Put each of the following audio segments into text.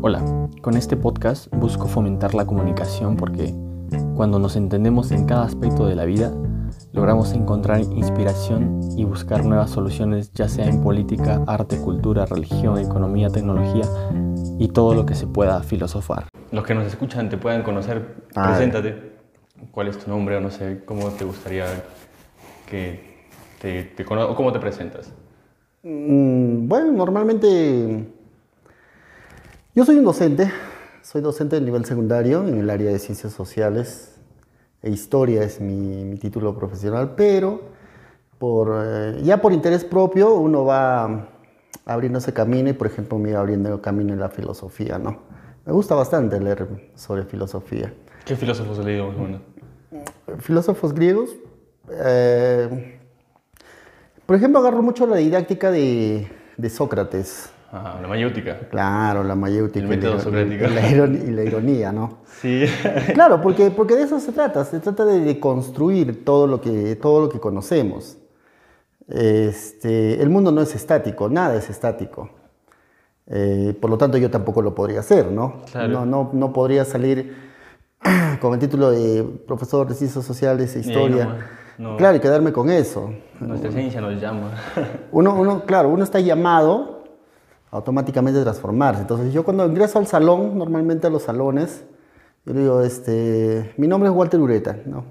Hola, con este podcast busco fomentar la comunicación porque cuando nos entendemos en cada aspecto de la vida, logramos encontrar inspiración y buscar nuevas soluciones, ya sea en política, arte, cultura, religión, economía, tecnología y todo lo que se pueda filosofar. Los que nos escuchan te puedan conocer, Ah. preséntate. ¿Cuál es tu nombre o no sé cómo te gustaría que te, te cono- o cómo te presentas? Mm, Bueno, normalmente yo soy un docente, soy docente de nivel secundario en el área de ciencias sociales e historia es mi, mi título profesional, pero por, eh, ya por interés propio uno va abriendo ese camino y por ejemplo me iba abriendo el camino en la filosofía, ¿no? Me gusta bastante leer sobre filosofía. ¿Qué filósofos leído más o menos? filósofos griegos, eh, por ejemplo, agarro mucho la didáctica de, de Sócrates. Ah, la mayéutica. Claro, la mayéutica. El método y la- socrático. Y la, iron- y la ironía, ¿no? Sí. Claro, porque, porque de eso se trata. Se trata de, de construir todo lo que, todo lo que conocemos. Este, el mundo no es estático, nada es estático. Eh, por lo tanto, yo tampoco lo podría hacer, ¿no? Claro. No, no, no podría salir con el título de profesor de ciencias sociales e historia. no. Claro, y quedarme con eso. Nuestra ciencia nos llama. Uno, uno, claro, uno está llamado automáticamente transformarse. Entonces, yo cuando ingreso al salón, normalmente a los salones, yo digo, este, mi nombre es Walter Ureta, ¿no?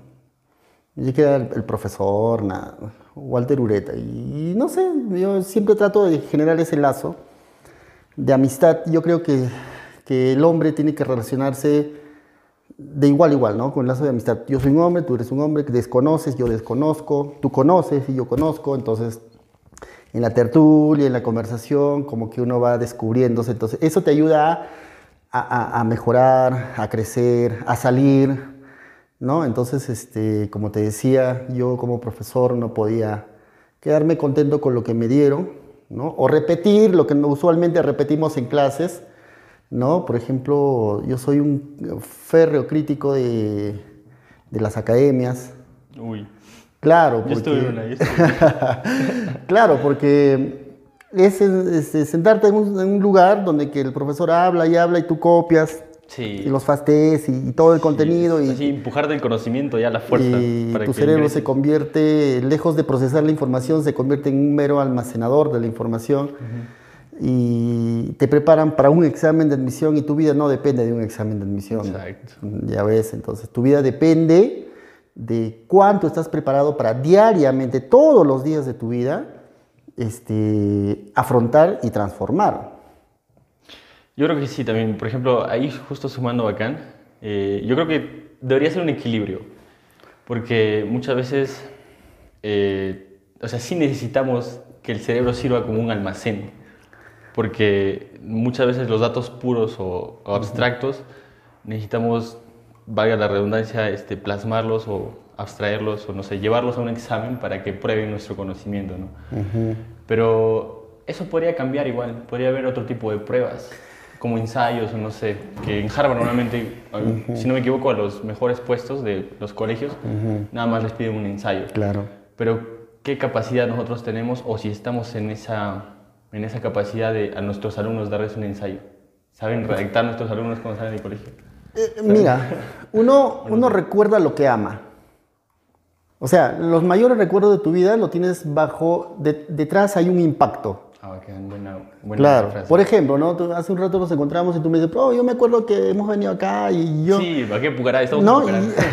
Ni siquiera el, el profesor, nada, Walter Ureta. Y, no sé, yo siempre trato de generar ese lazo de amistad. Yo creo que, que el hombre tiene que relacionarse de igual a igual, ¿no? Con el lazo de amistad. Yo soy un hombre, tú eres un hombre que desconoces, yo desconozco, tú conoces y yo conozco, entonces en la tertulia, en la conversación, como que uno va descubriéndose, entonces eso te ayuda a, a- a mejorar, a crecer, a salir, ¿no? Entonces, este, como te decía, yo como profesor no podía quedarme contento con lo que me dieron, ¿no? O repetir lo que usualmente repetimos en clases, ¿no? Por ejemplo, yo soy un férreo crítico de, de las academias. Uy. Claro, Yo porque, estuve en una. yo estuve en una. claro, porque es, es- es sentarte en un, en un lugar donde que el profesor habla y habla y tú copias Sí. y los fastes y, y todo el contenido y, Así, empujarte el conocimiento ya la fuerza. y para tu que cerebro ingrese. se convierte, lejos de procesar la información, se convierte en un mero almacenador de la información y te preparan para un examen de admisión y tu vida no depende de un examen de admisión. Exacto. Ya ves, entonces tu vida depende de cuánto estás preparado para diariamente, todos los días de tu vida, este, afrontar y transformar. Yo creo que sí, también. Por ejemplo, ahí justo sumando bacán, eh, yo creo que debería ser un equilibrio. Porque muchas veces, eh, o sea, sí necesitamos que el cerebro sirva como un almacén. Porque muchas veces los datos puros o, o abstractos necesitamos, valga la redundancia, este, plasmarlos o abstraerlos o no sé, llevarlos a un examen para que prueben nuestro conocimiento, ¿no? Pero eso podría cambiar igual, podría haber otro tipo de pruebas, como ensayos o no sé, que en Harvard normalmente, si no me equivoco, a los mejores puestos de los colegios, nada más les piden un ensayo. Claro. Pero, ¿qué capacidad nosotros tenemos o si estamos en esa, en esa capacidad de a nuestros alumnos darles un ensayo? ¿Saben redactar nuestros alumnos cuando salen del colegio? Eh, mira, uno, uno recuerda lo que ama. O sea, los mayores recuerdos de tu vida lo tienes bajo, de- detrás hay un impacto. Ah, bacán, buena, buena Claro, frase. por ejemplo, ¿no? Tú- hace un rato nos encontramos y tú me dices, oh, yo me acuerdo que hemos venido acá y yo... Sí, ¿para qué Pucará? Estamos No, en Pucará.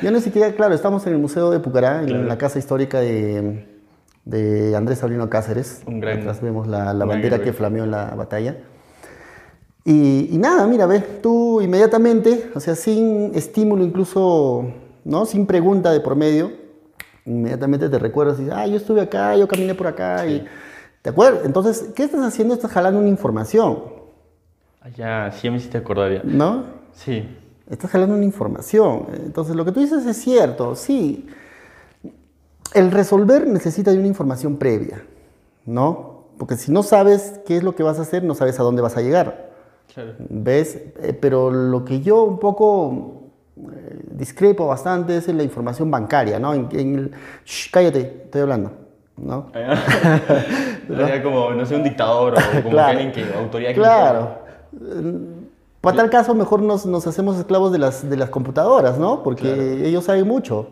y- yo ni siquiera, claro, estamos en el Museo de Pucará, en Claro. la casa histórica de, de Andrés Sabrino Cáceres. Un gran- Atrás vemos la, la gran bandera héroe. que flameó en la batalla. Y, y nada, mira, ves, tú inmediatamente, o sea, sin estímulo incluso, ¿no? Sin pregunta de por medio, inmediatamente te recuerdas y dices, ah, yo estuve acá, yo caminé por acá y... ¿Te acuerdas? Entonces, ¿qué estás haciendo? Estás jalando una información, Ah, ya, sí, ya me hiciste acordar ya. ¿no? Sí, Estás jalando una información. Entonces, lo que tú dices es cierto, sí. El resolver necesita de una información previa, ¿no? Porque si no sabes qué es lo que vas a hacer, no sabes a dónde vas a llegar. Claro. ¿Ves? Eh, pero lo que yo un poco eh, discrepo bastante es en la información bancaria, ¿no? En, en el, Shh, cállate, estoy hablando, ¿no? Era como, no sé, un dictador o como Claro. que alguien que autoridad que Claro. Para tal caso, mejor nos, nos hacemos esclavos de las, de las computadoras, ¿no? Porque Claro. ellos saben mucho.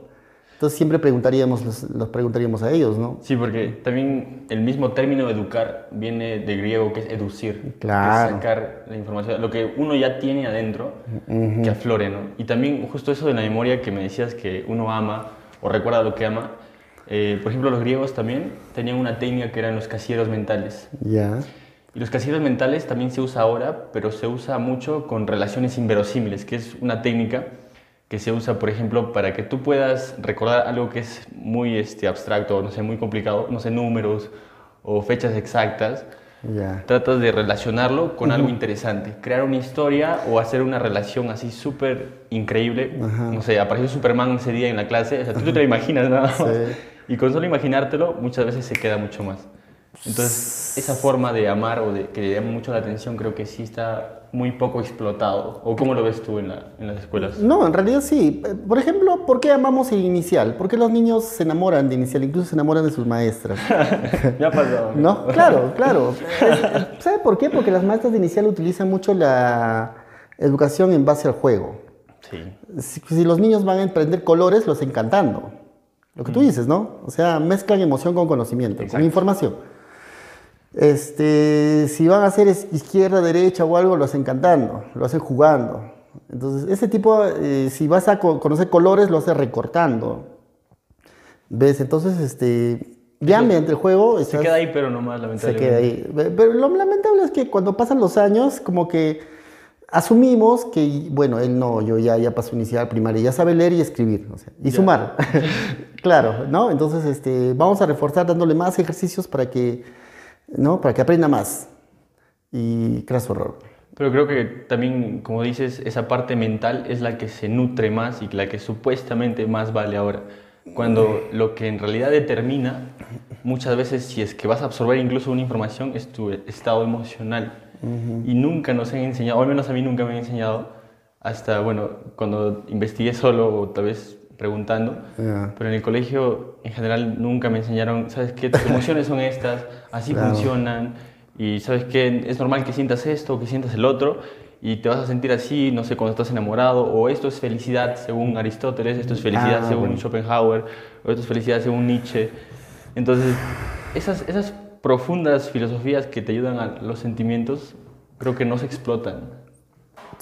Entonces siempre preguntaríamos, los, los preguntaríamos a ellos, ¿no? Sí, porque también el mismo término educar viene de griego que es educir, Claro. que es sacar la información, lo que uno ya tiene adentro, que aflore, ¿no? Y también justo eso de la memoria que me decías que uno ama o recuerda lo que ama. eh, por ejemplo, los griegos también tenían una técnica que eran los casilleros mentales. Ya. Y los casilleros mentales también se usa ahora, pero se usa mucho con relaciones inverosímiles, que es una técnica que se usa, por ejemplo, para que tú puedas recordar algo que es muy este, abstracto, no sé, muy complicado, no sé, números o fechas exactas. Ya. Tratas de relacionarlo con algo interesante, crear una historia o hacer una relación así súper increíble. No sé, apareció Superman ese día en la clase, o sea, tú te lo imaginas nada más. Sí. Y con solo imaginártelo, muchas veces se queda mucho más. Entonces, esa forma de amar o de que le llama mucho la atención, creo que sí está muy poco explotado. ¿O cómo lo ves tú en, la- en las escuelas? No, en realidad sí. Eh, Por ejemplo, ¿por qué amamos el inicial? ¿Por qué los niños se enamoran de inicial? Incluso se enamoran de sus maestras. Ha pasado. ¿No? Claro, claro. Es- ¿Sabe por qué? Porque las maestras de inicial utilizan mucho la educación en base al juego. Sí. Si, si los niños van a aprender colores, los encantando. Lo que tú dices, ¿no? O sea, mezclan emoción con conocimiento, con información. Este, si van a hacer izquierda, derecha o algo, lo hacen cantando, lo hacen jugando. Entonces, ese tipo, eh, si vas a co- conocer colores, lo haces recortando. ¿Ves? Entonces, este, ya mediante el juego Se estás- queda ahí, pero nomás, se lamentablemente. queda ahí. Pe- Pero lo lamentable es que cuando pasan los años, como que asumimos que, bueno, él no, yo ya, ya pasó inicial, primaria, ya sabe leer y escribir, o sea, y Ya. sumar. claro, ¿no? Entonces, este, vamos a reforzar dándole más ejercicios para que, ¿no? Para que aprenda más. Y craso horror. Pero creo que también, como dices, esa parte mental es la que se nutre más y la que supuestamente más vale ahora. Cuando lo que en realidad determina, muchas veces, si es que vas a absorber incluso una información, es tu estado emocional. Y nunca nos han enseñado, o al menos a mí nunca me han enseñado, hasta, bueno, cuando investigué solo o tal vez preguntando, pero en el colegio en general nunca me enseñaron, ¿sabes qué? Tus emociones son estas, así Claro. funcionan, y sabes que es normal que sientas esto, que sientas el otro, y te vas a sentir así, no sé, cuando estás enamorado, o esto es felicidad según Aristóteles, esto es felicidad Ah, según bueno. Schopenhauer, o esto es felicidad según Nietzsche. Entonces, esas, esas profundas filosofías que te ayudan a los sentimientos, creo que no se explotan.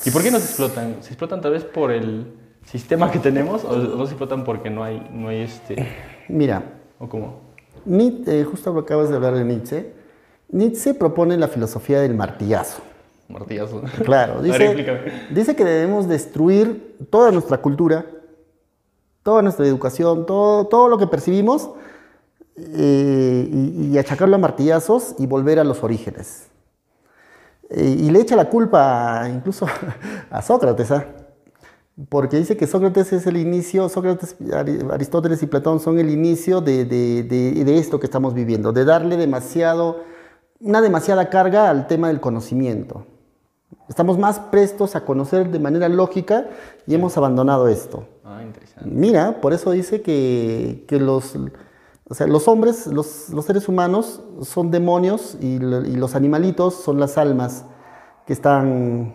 ¿Y por qué no se explotan? ¿Se explotan tal vez por el sistema que tenemos o no se explotan porque no hay, no hay este... Mira, o cómo? Nietzsche, eh, justo acabas de hablar de Nietzsche. Nietzsche propone la filosofía del martillazo. Martillazo. Claro, dice, dice que debemos destruir toda nuestra cultura, toda nuestra educación, todo, todo lo que percibimos eh, y, y achacarlo a martillazos y volver a los orígenes. Eh, y le echa la culpa incluso a Sócrates, ¿ah? Porque dice que Sócrates es el inicio, Sócrates, Ari- Aristóteles y Platón son el inicio de, de- de- de esto que estamos viviendo, de darle demasiado, una demasiada carga al tema del conocimiento. Estamos más prestos a conocer de manera lógica y hemos abandonado esto. Ah, interesante. Mira, por eso dice que, que los, o sea, los hombres, los, los seres humanos son demonios y, y los animalitos son las almas que están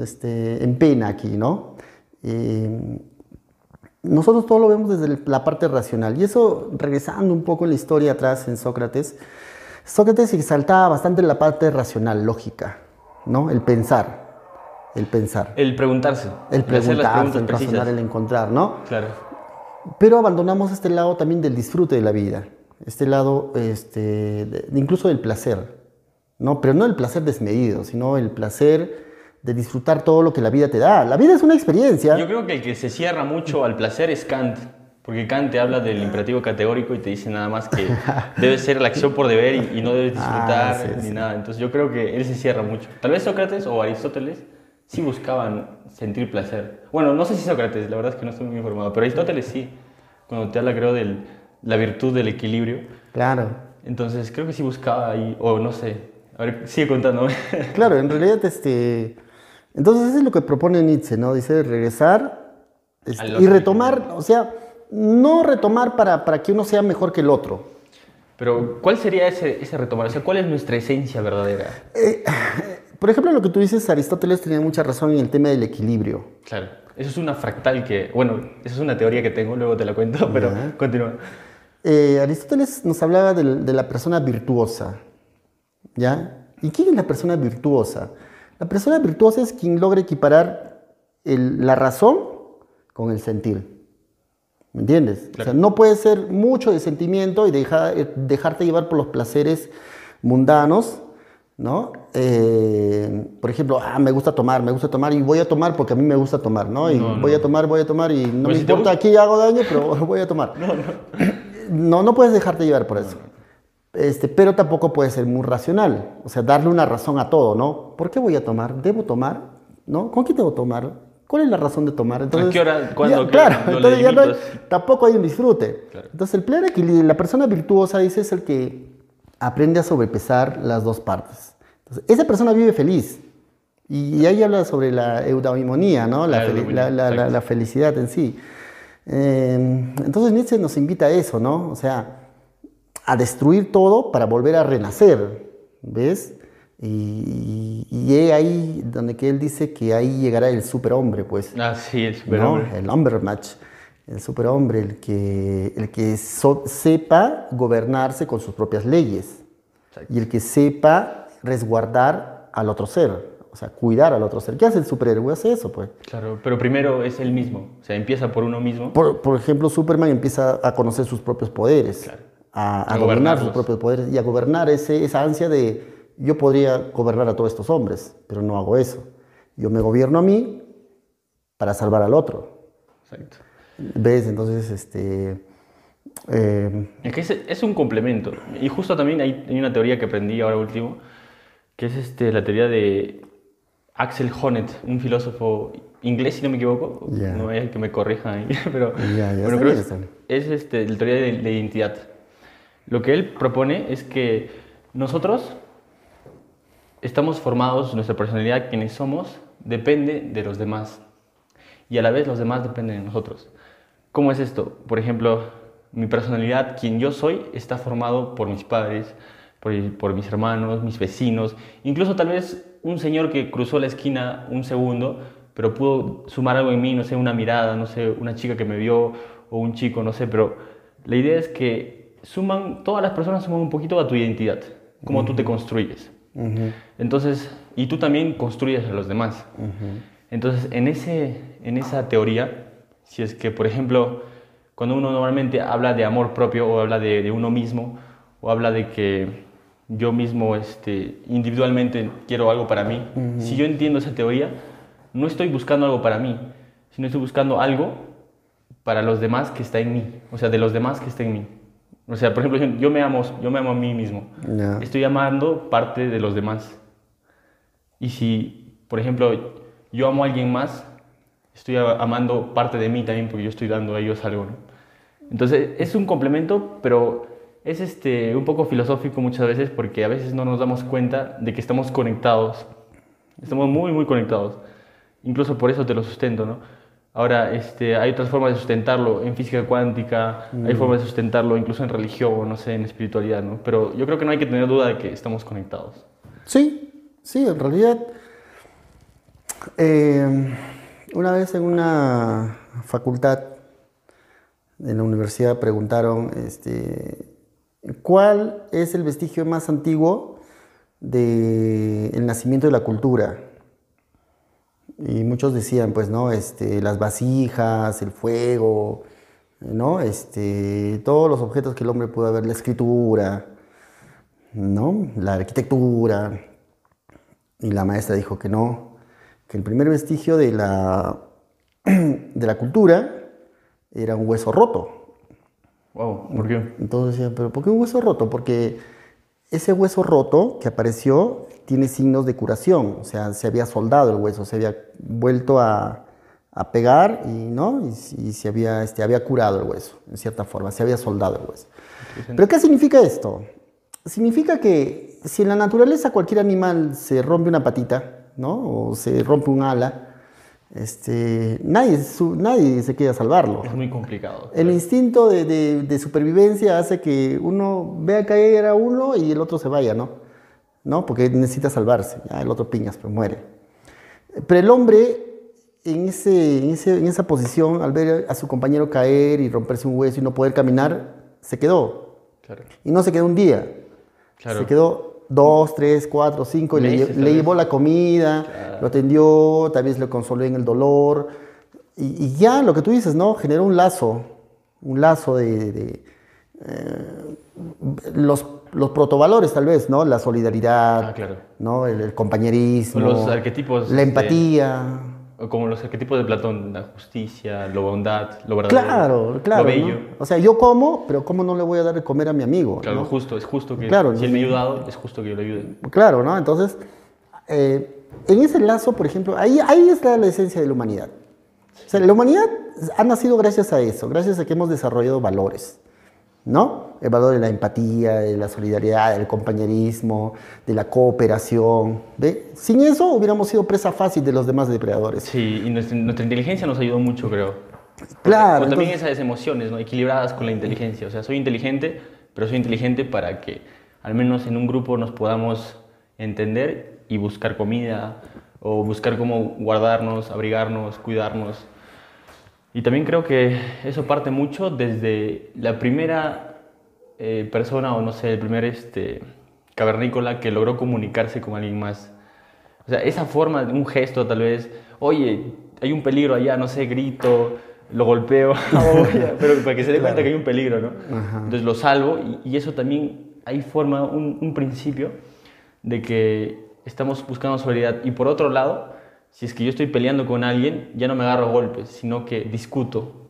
este, en pena aquí, ¿no? Eh, nosotros todo lo vemos desde la parte racional y eso, regresando un poco en la historia atrás en Sócrates, Sócrates exaltaba bastante la parte racional, lógica, ¿no? El pensar, el pensar, El preguntarse. el hacer las preguntar, preguntas el razonar, el encontrar, ¿no? Claro. Pero abandonamos este lado también del disfrute de la vida, este lado este, de incluso del placer, ¿no? Pero no el placer desmedido, sino el placer de disfrutar todo lo que la vida te da. La vida es una experiencia. Yo creo que el que se cierra mucho al placer es Kant. Porque Kant te habla del imperativo categórico y te dice nada más que debe ser la acción por deber y, y no debes disfrutar Ah, sí, ni sí. nada. Entonces yo creo que él se cierra mucho. Tal vez Sócrates o Aristóteles sí buscaban sentir placer. Bueno, no sé si Sócrates, la verdad es que no estoy muy informado, pero Aristóteles sí. Cuando te habla creo de la virtud del equilibrio. Claro. Entonces creo que sí buscaba ahí, o no sé. A ver, sigue contando. Claro, en realidad, este... Entonces eso es lo que propone Nietzsche, ¿no? Dice regresar este, y retomar, o sea, no retomar para, para que uno sea mejor que el otro. Pero, ¿cuál sería ese, ese retomar? O sea, ¿cuál es nuestra esencia verdadera? Por ejemplo, lo que tú dices, Aristóteles tenía mucha razón en el tema del equilibrio. Claro. Eso es una fractal que, bueno, eso es una teoría que tengo, luego te la cuento, pero Ya. continúa. Eh, Aristóteles nos hablaba del- de, la persona virtuosa, ¿ya? ¿Y quién es la persona virtuosa? La persona virtuosa es quien logra equiparar el- la razón con el sentir. ¿Me entiendes? O sea, no puede ser mucho de sentimiento y deja- eh, dejarte llevar por los placeres mundanos, ¿no? Eh, por ejemplo, ah, me gusta tomar, me gusta tomar y voy a tomar porque a mí me gusta tomar, ¿no? Y No, no. voy a tomar, voy a tomar y no Pues me si importa, aquí hago daño, pero voy a tomar. No, no puedes dejarte llevar por eso. Este, pero tampoco puede ser muy racional. O sea, darle una razón a todo, ¿no? ¿Por qué voy a tomar? ¿Debo tomar? ¿No? ¿Con quién debo tomar? ¿Cuál es la razón de tomar? Entonces, qué hora? ¿Cuándo? ya- ¿Qué? claro, No entonces ya no hay- tampoco hay un disfrute. Claro. Entonces, el pleno equilibrio, la persona virtuosa, dice, es el que aprende a sobrepesar las dos partes. Entonces, esa persona vive feliz. Y, y ahí habla sobre la eudaimonía, ¿no? La, La la- la felicidad en sí. Eh, entonces Nietzsche nos invita a eso, ¿no? O sea, a destruir todo para volver a renacer, ¿ves? Y, y, ahí donde que él dice que ahí llegará el superhombre, pues. Ah, sí, el ¿no? superhombre. El Umbermatch, el superhombre, el que, el que so- sepa gobernarse con sus propias leyes Exacto. y el que sepa resguardar al otro ser, o sea, cuidar al otro ser. ¿Qué hace el superhéroe? Hace eso, pues. Claro, pero primero es él mismo. O sea, empieza por uno mismo. Por, por ejemplo, Superman empieza a conocer sus propios poderes, Claro. A, a gobernar sus propios poderes y a gobernar ese, esa ansia de yo podría gobernar a todos estos hombres, pero no hago eso. Yo me gobierno a mí para salvar al otro. Exacto. ¿Ves? Entonces, este... eh, Es que es, es un complemento. Y justo también hay, hay una teoría que aprendí ahora último, que es este, la teoría de Axel Honneth, un filósofo inglés, si no me equivoco. Ya. No es el que me corrija ahí, pero ya bueno, creo es, es este, la teoría de, de identidad. Lo que él propone es que nosotros estamos formados, nuestra personalidad, quienes somos, depende de los demás. Y a la vez los demás dependen de nosotros. ¿Cómo es esto? Por ejemplo, mi personalidad, quien yo soy, está formado por mis padres, por, por mis hermanos, mis vecinos, incluso tal vez un señor que cruzó la esquina un segundo, pero pudo sumar algo en mí, no sé, una mirada, no sé, una chica que me vio o un chico, no sé, pero la idea es que suman, todas las personas suman un poquito a tu identidad, cómo tú te construyes. Entonces, y tú también construyes a los demás. Entonces, en, ese, en esa teoría, si es que, por ejemplo, cuando uno normalmente habla de amor propio o habla de, de uno mismo o habla de que yo mismo este, individualmente quiero algo para mí, si yo entiendo esa teoría, no estoy buscando algo para mí, sino estoy buscando algo para los demás que está en mí, o sea, de los demás que está en mí. O sea, por ejemplo, yo me amo, yo me amo a mí mismo. Ya. Estoy amando parte de los demás. Y si, por ejemplo, yo amo a alguien más, estoy amando parte de mí también porque yo estoy dando a ellos algo. ¿no? Entonces, es un complemento, pero es este, un poco filosófico muchas veces porque a veces no nos damos cuenta de que estamos conectados. Estamos muy, muy conectados. Incluso por eso te lo sustento, ¿no? Ahora, este, hay otras formas de sustentarlo en física cuántica, hay formas de sustentarlo incluso en religión o no sé, en espiritualidad, ¿no? Pero yo creo que no hay que tener duda de que estamos conectados. Sí, sí, en realidad. eh, una vez en una facultad en la universidad preguntaron este, cuál es el vestigio más antiguo del nacimiento de la cultura. Y muchos decían, pues, ¿no? Este, las vasijas, el fuego, ¿no? Este, todos los objetos que el hombre pudo ver, la escritura, ¿no? La arquitectura. Y la maestra dijo que no, que el primer vestigio de la, de la cultura era un hueso roto. Wow, ¿por qué? Entonces decían, ¿pero por qué un hueso roto? Porque ese hueso roto que apareció tiene signos de curación, o sea, se había soldado el hueso, se había vuelto a, a pegar y, ¿no? y, y se había, este, había curado el hueso, en cierta forma, se había soldado el hueso. ¿Pero qué significa esto? Significa que si en la naturaleza cualquier animal se rompe una patita, ¿no? O se rompe un ala, este, nadie, su- nadie se quiere salvarlo. Es muy complicado. El instinto de, de- de supervivencia hace que uno vea caer a uno y el otro se vaya, ¿no? ¿No? Porque necesita salvarse, ya el otro piñas, pues muere. Pero el hombre en, ese, en, ese- en esa posición, al ver a su compañero caer y romperse un hueso y no poder caminar, se quedó. Claro. Y no se quedó un día, Claro. se quedó dos, tres, cuatro, cinco, y le, llevó la comida, Claro. lo atendió, tal vez le consoló en el dolor. Y, y ya lo que tú dices, ¿no? Generó un lazo, un lazo de, de, eh, los, los protovalores tal vez, ¿no? La solidaridad, Ah, claro. ¿no? El, el compañerismo, Los arquetipos, la empatía. Como los arquetipos de Platón, la justicia, la bondad, lo verdadero. Claro, claro. Lo ¿no? bello. O sea, yo como, pero ¿cómo no le voy a dar de comer a mi amigo? Claro, ¿no? justo, es justo que Claro, si él me ha ayudado, es justo que yo le ayude. Claro, ¿no? Entonces, eh, en ese lazo, por ejemplo, ahí, ahí está la esencia de la humanidad. O sea, la humanidad ha nacido gracias a eso, gracias a que hemos desarrollado valores, ¿no? El valor de la empatía, de la solidaridad, del compañerismo, de la cooperación. ¿ve? Sin eso hubiéramos sido presa fácil de los demás depredadores. Sí, y nuestra, nuestra inteligencia nos ayudó mucho, creo. Claro, O también entonces- esas emociones, ¿no? Equilibradas con la inteligencia. O sea, soy inteligente, pero soy inteligente para que al menos en un grupo nos podamos entender y buscar comida o buscar cómo guardarnos, abrigarnos, cuidarnos. Y también creo que eso parte mucho desde la primera eh, persona o no sé, el primer este, cavernícola que logró comunicarse con alguien más. O sea, esa forma, un gesto tal vez, oye, hay un peligro allá, no sé, grito, lo golpeo, pero para que se dé cuenta que hay un peligro, ¿no? Entonces lo salvo y, y eso también, ahí forma un, un principio de que estamos buscando solidaridad. Y por otro lado, si es que yo estoy peleando con alguien, ya no me agarro golpes, sino que discuto.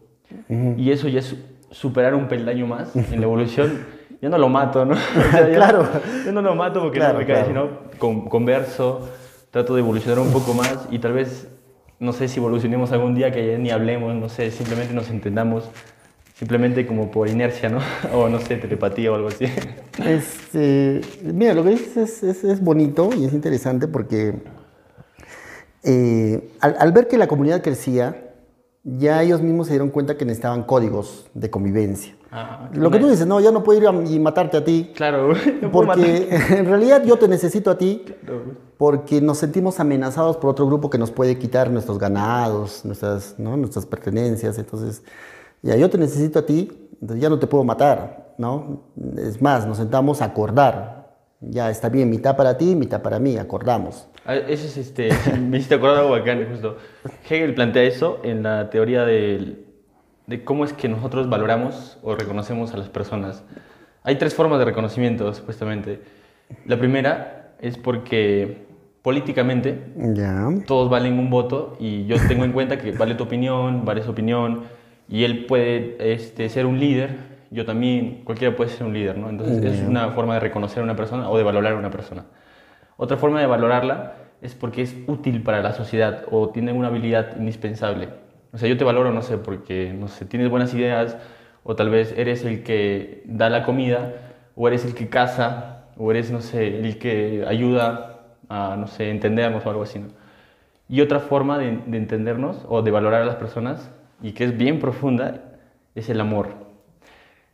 Y eso ya es superar un peldaño más en la evolución. Ya no lo mato, ¿no? O sea, Claro. Yo no lo mato porque Claro, no me cae, claro. sino con, converso, trato de evolucionar un poco más y tal vez, no sé si evolucionemos algún día que ya ni hablemos, no sé, simplemente nos entendamos, simplemente como por inercia, ¿no? O no sé, telepatía o algo así. Este, mira, lo que dices es, es- es bonito y es interesante porque eh, al, al ver que la comunidad crecía, ya ellos mismos se dieron cuenta que necesitaban códigos de convivencia. Ah, Lo que tú dices, no, ya no puedo ir a- y matarte a ti, Claro, no porque en realidad yo te necesito a ti, porque nos sentimos amenazados por otro grupo que nos puede quitar nuestros ganados, nuestras, ¿no? nuestras pertenencias. Entonces, ya yo te necesito a ti, entonces ya no te puedo matar, ¿no? Es más, nos sentamos a acordar. Ya está bien, mitad para ti, mitad para mí, acordamos. Ah, Eso es este. Me hiciste acordar algo bacán, justo. Hegel plantea eso en la teoría del- de cómo es que nosotros valoramos o reconocemos a las personas. Hay tres formas de reconocimiento, supuestamente. La primera es porque políticamente Ya. todos valen un voto y yo tengo en cuenta que vale tu opinión, vale su opinión y él puede este, ser un líder, yo también, cualquiera puede ser un líder, ¿no? Entonces es una forma de reconocer a una persona o de valorar a una persona. Otra forma de valorarla es porque es útil para la sociedad o tiene una habilidad indispensable. O sea, yo te valoro, no sé, porque, no sé, tienes buenas ideas o tal vez eres el que da la comida o eres el que caza o eres, no sé, el que ayuda a, no sé, entendernos o algo así, ¿no? Y otra forma de, de entendernos o de valorar a las personas, y que es bien profunda, es el amor.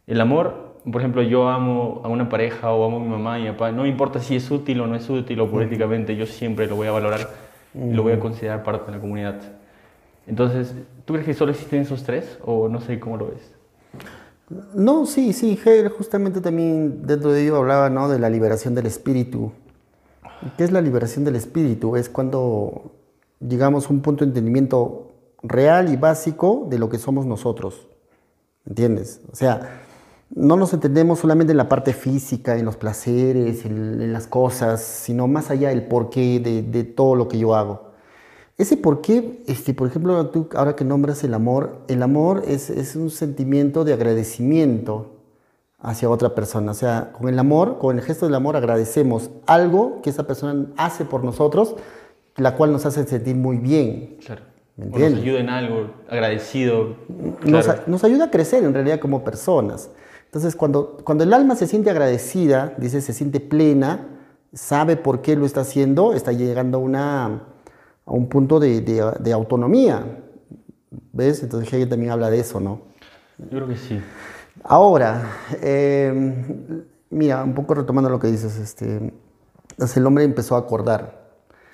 El amor, por ejemplo, yo amo a una pareja o amo a mi mamá y mi papá, no me importa si es útil o no es útil o políticamente, yo siempre lo voy a valorar y lo voy a considerar parte de la comunidad. Entonces, ¿tú crees que solo existen esos tres o no sé cómo lo ves? No, sí, sí, Hegel justamente también dentro de ello hablaba ¿no? de la liberación del espíritu. ¿Qué es la liberación del espíritu? Es cuando llegamos a un punto de entendimiento real y básico de lo que somos nosotros. ¿Entiendes? O sea, no nos entendemos solamente en la parte física, en los placeres, en, en las cosas, sino más allá del porqué de, de todo lo que yo hago. Ese por qué, este, por ejemplo, tú ahora que nombras el amor, el amor es, es un sentimiento de agradecimiento hacia otra persona. O sea, con el amor, con el gesto del amor agradecemos algo que esa persona hace por nosotros, la cual nos hace sentir muy bien. Claro. ¿Me O nos entiendes? ayuda en algo, agradecido. Nos ayuda a crecer en realidad como personas. Entonces, cuando, cuando el alma se siente agradecida, dice, se siente plena, sabe por qué lo está haciendo, está llegando a, una, a un punto de, de- de autonomía. ¿Ves? Entonces Hegel también habla de eso, ¿no? Yo creo que sí. Ahora, eh, mira, un poco retomando lo que dices, este, Entonces el hombre empezó a acordar.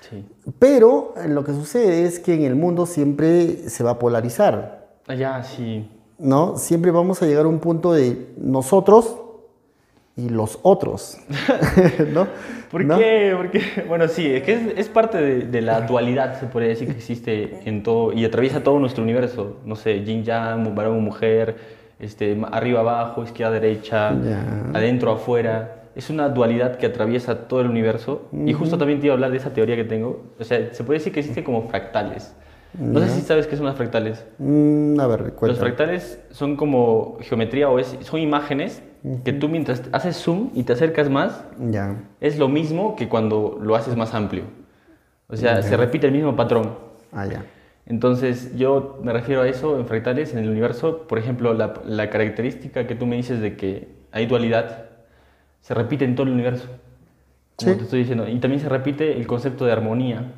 Sí. Pero lo que sucede es que en el mundo siempre se va a polarizar, Allá sí. ¿No? Siempre vamos a llegar a un punto de nosotros y los otros, ¿no? ¿Por ¿No? qué? Porque, bueno, sí, es que es, es parte de, de la dualidad, se podría decir, que existe en todo y atraviesa todo nuestro universo. No sé, yin yang, varón, mujer, este, arriba, abajo, izquierda, derecha, adentro, afuera. Es una dualidad que atraviesa todo el universo. Y justo también te iba a hablar de esa teoría que tengo. O sea, se puede decir que existen como fractales. No sé si sabes qué son las fractales. Mm, a ver, Los cuéntame. fractales son como geometría o es, son imágenes que tú mientras haces zoom y te acercas más, Ya. es lo mismo que cuando lo haces más amplio. O sea, se repite el mismo patrón. Ah, ya. Entonces, yo me refiero a eso en fractales, en el universo. Por ejemplo, la, la característica que tú me dices de que hay dualidad se repite en todo el universo. Como Sí. te estoy diciendo. Y también se repite el concepto de armonía.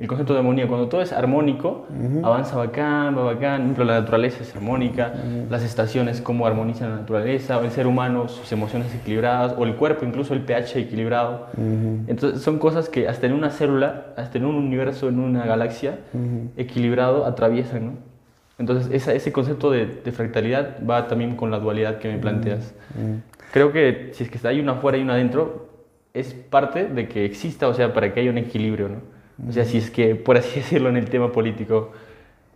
El concepto de armonía, cuando todo es armónico, avanza bacán, va bacán. Por ejemplo, la naturaleza es armónica, las estaciones, cómo armonizan la naturaleza, o el ser humano, sus emociones equilibradas, o el cuerpo, incluso el pH equilibrado. Entonces, son cosas que hasta en una célula, hasta en un universo, en una galaxia, equilibrado, atraviesan, ¿no? Entonces, esa- ese concepto de, de fractalidad va también con la dualidad que me planteas. Creo que si es que hay una afuera y una adentro, es parte de que exista, o sea, para que haya un equilibrio, ¿no? O sea, si es que, por así decirlo, en el tema político,